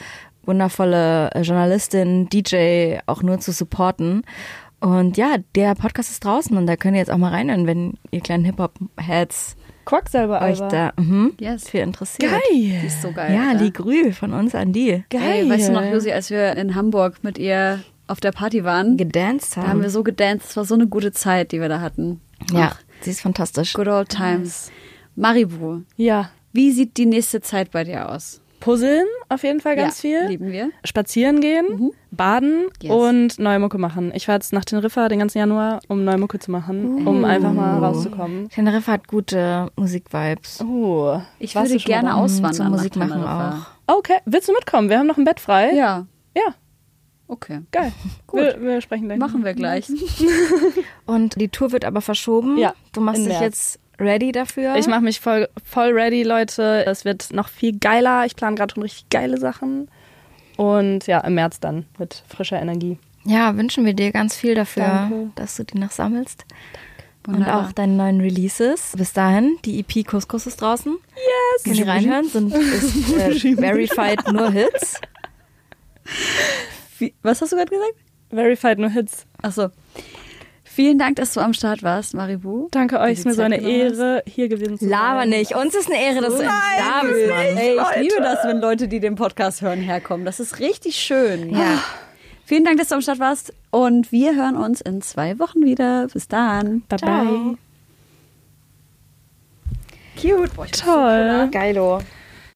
wundervolle äh, Journalistin, DJ, auch nur zu supporten. Und ja, der Podcast ist draußen und da könnt ihr jetzt auch mal reinhören, wenn ihr kleinen Hip-Hop-Heads Quacksalber euch da mhm, Yes. für interessiert. Die Geil. ist so geil. Ja, Alter. die Grü von uns an die. Geil. Ey, weißt du noch, Josi, als wir in Hamburg mit ihr auf der Party waren? Gedanced Da haben haben. wir so gedanced. Es war so eine gute Zeit, die wir da hatten. ja, Ach, sie ist fantastisch. good old times. Maribu, Ja. wie sieht die nächste Zeit bei dir aus? Puzzeln auf jeden Fall ganz ja, viel. Lieben wir. Spazieren gehen, baden Yes. und neue Mucke machen. Ich war jetzt nach Teneriffa den ganzen Januar, um neue Mucke zu machen, um einfach mal rauszukommen. Teneriffa hat gute Musikvibes. Oh, Ich warst würde gerne auswandern. Zum Musik machen Teneriffa. Okay, willst du mitkommen? Wir haben noch ein Bett frei. Ja, Ja, okay. geil. (laughs) Gut. Wir, wir sprechen gleich. Machen wir gleich. (laughs) Und die Tour wird aber verschoben. Ja, Du machst dich jetzt ready dafür. Ich mache mich voll, voll ready, Leute. Es wird noch viel geiler. Ich plane gerade schon richtig geile Sachen. Und ja, im März dann mit frischer Energie. ja, wünschen wir dir ganz viel dafür, Danke. dass du die noch sammelst. Und Wunderbar. auch deine neuen Releases. Bis dahin, die EP Couscous ist draußen. Yes! Können Sie reinhören, sind ist, (laughs) äh, verified nur Hits. Wie, was hast du gerade gesagt? Verified No Hits. Achso. Vielen Dank, dass du am Start warst, Maribu. Danke euch, ist du mir so eine genommen hast. Ehre, hier gewesen zu sein. Laber nicht. Uns ist eine Ehre, dass du endlich da bist, Mann. Ey, ich liebe das, wenn Leute, die den Podcast hören, herkommen. Das ist richtig schön. Ja. Vielen Dank, dass du am Start warst. Und wir hören uns in zwei Wochen wieder. Bis dann. Bye Ciao. bye. Cute. Boah, bin so Toll. Geilo.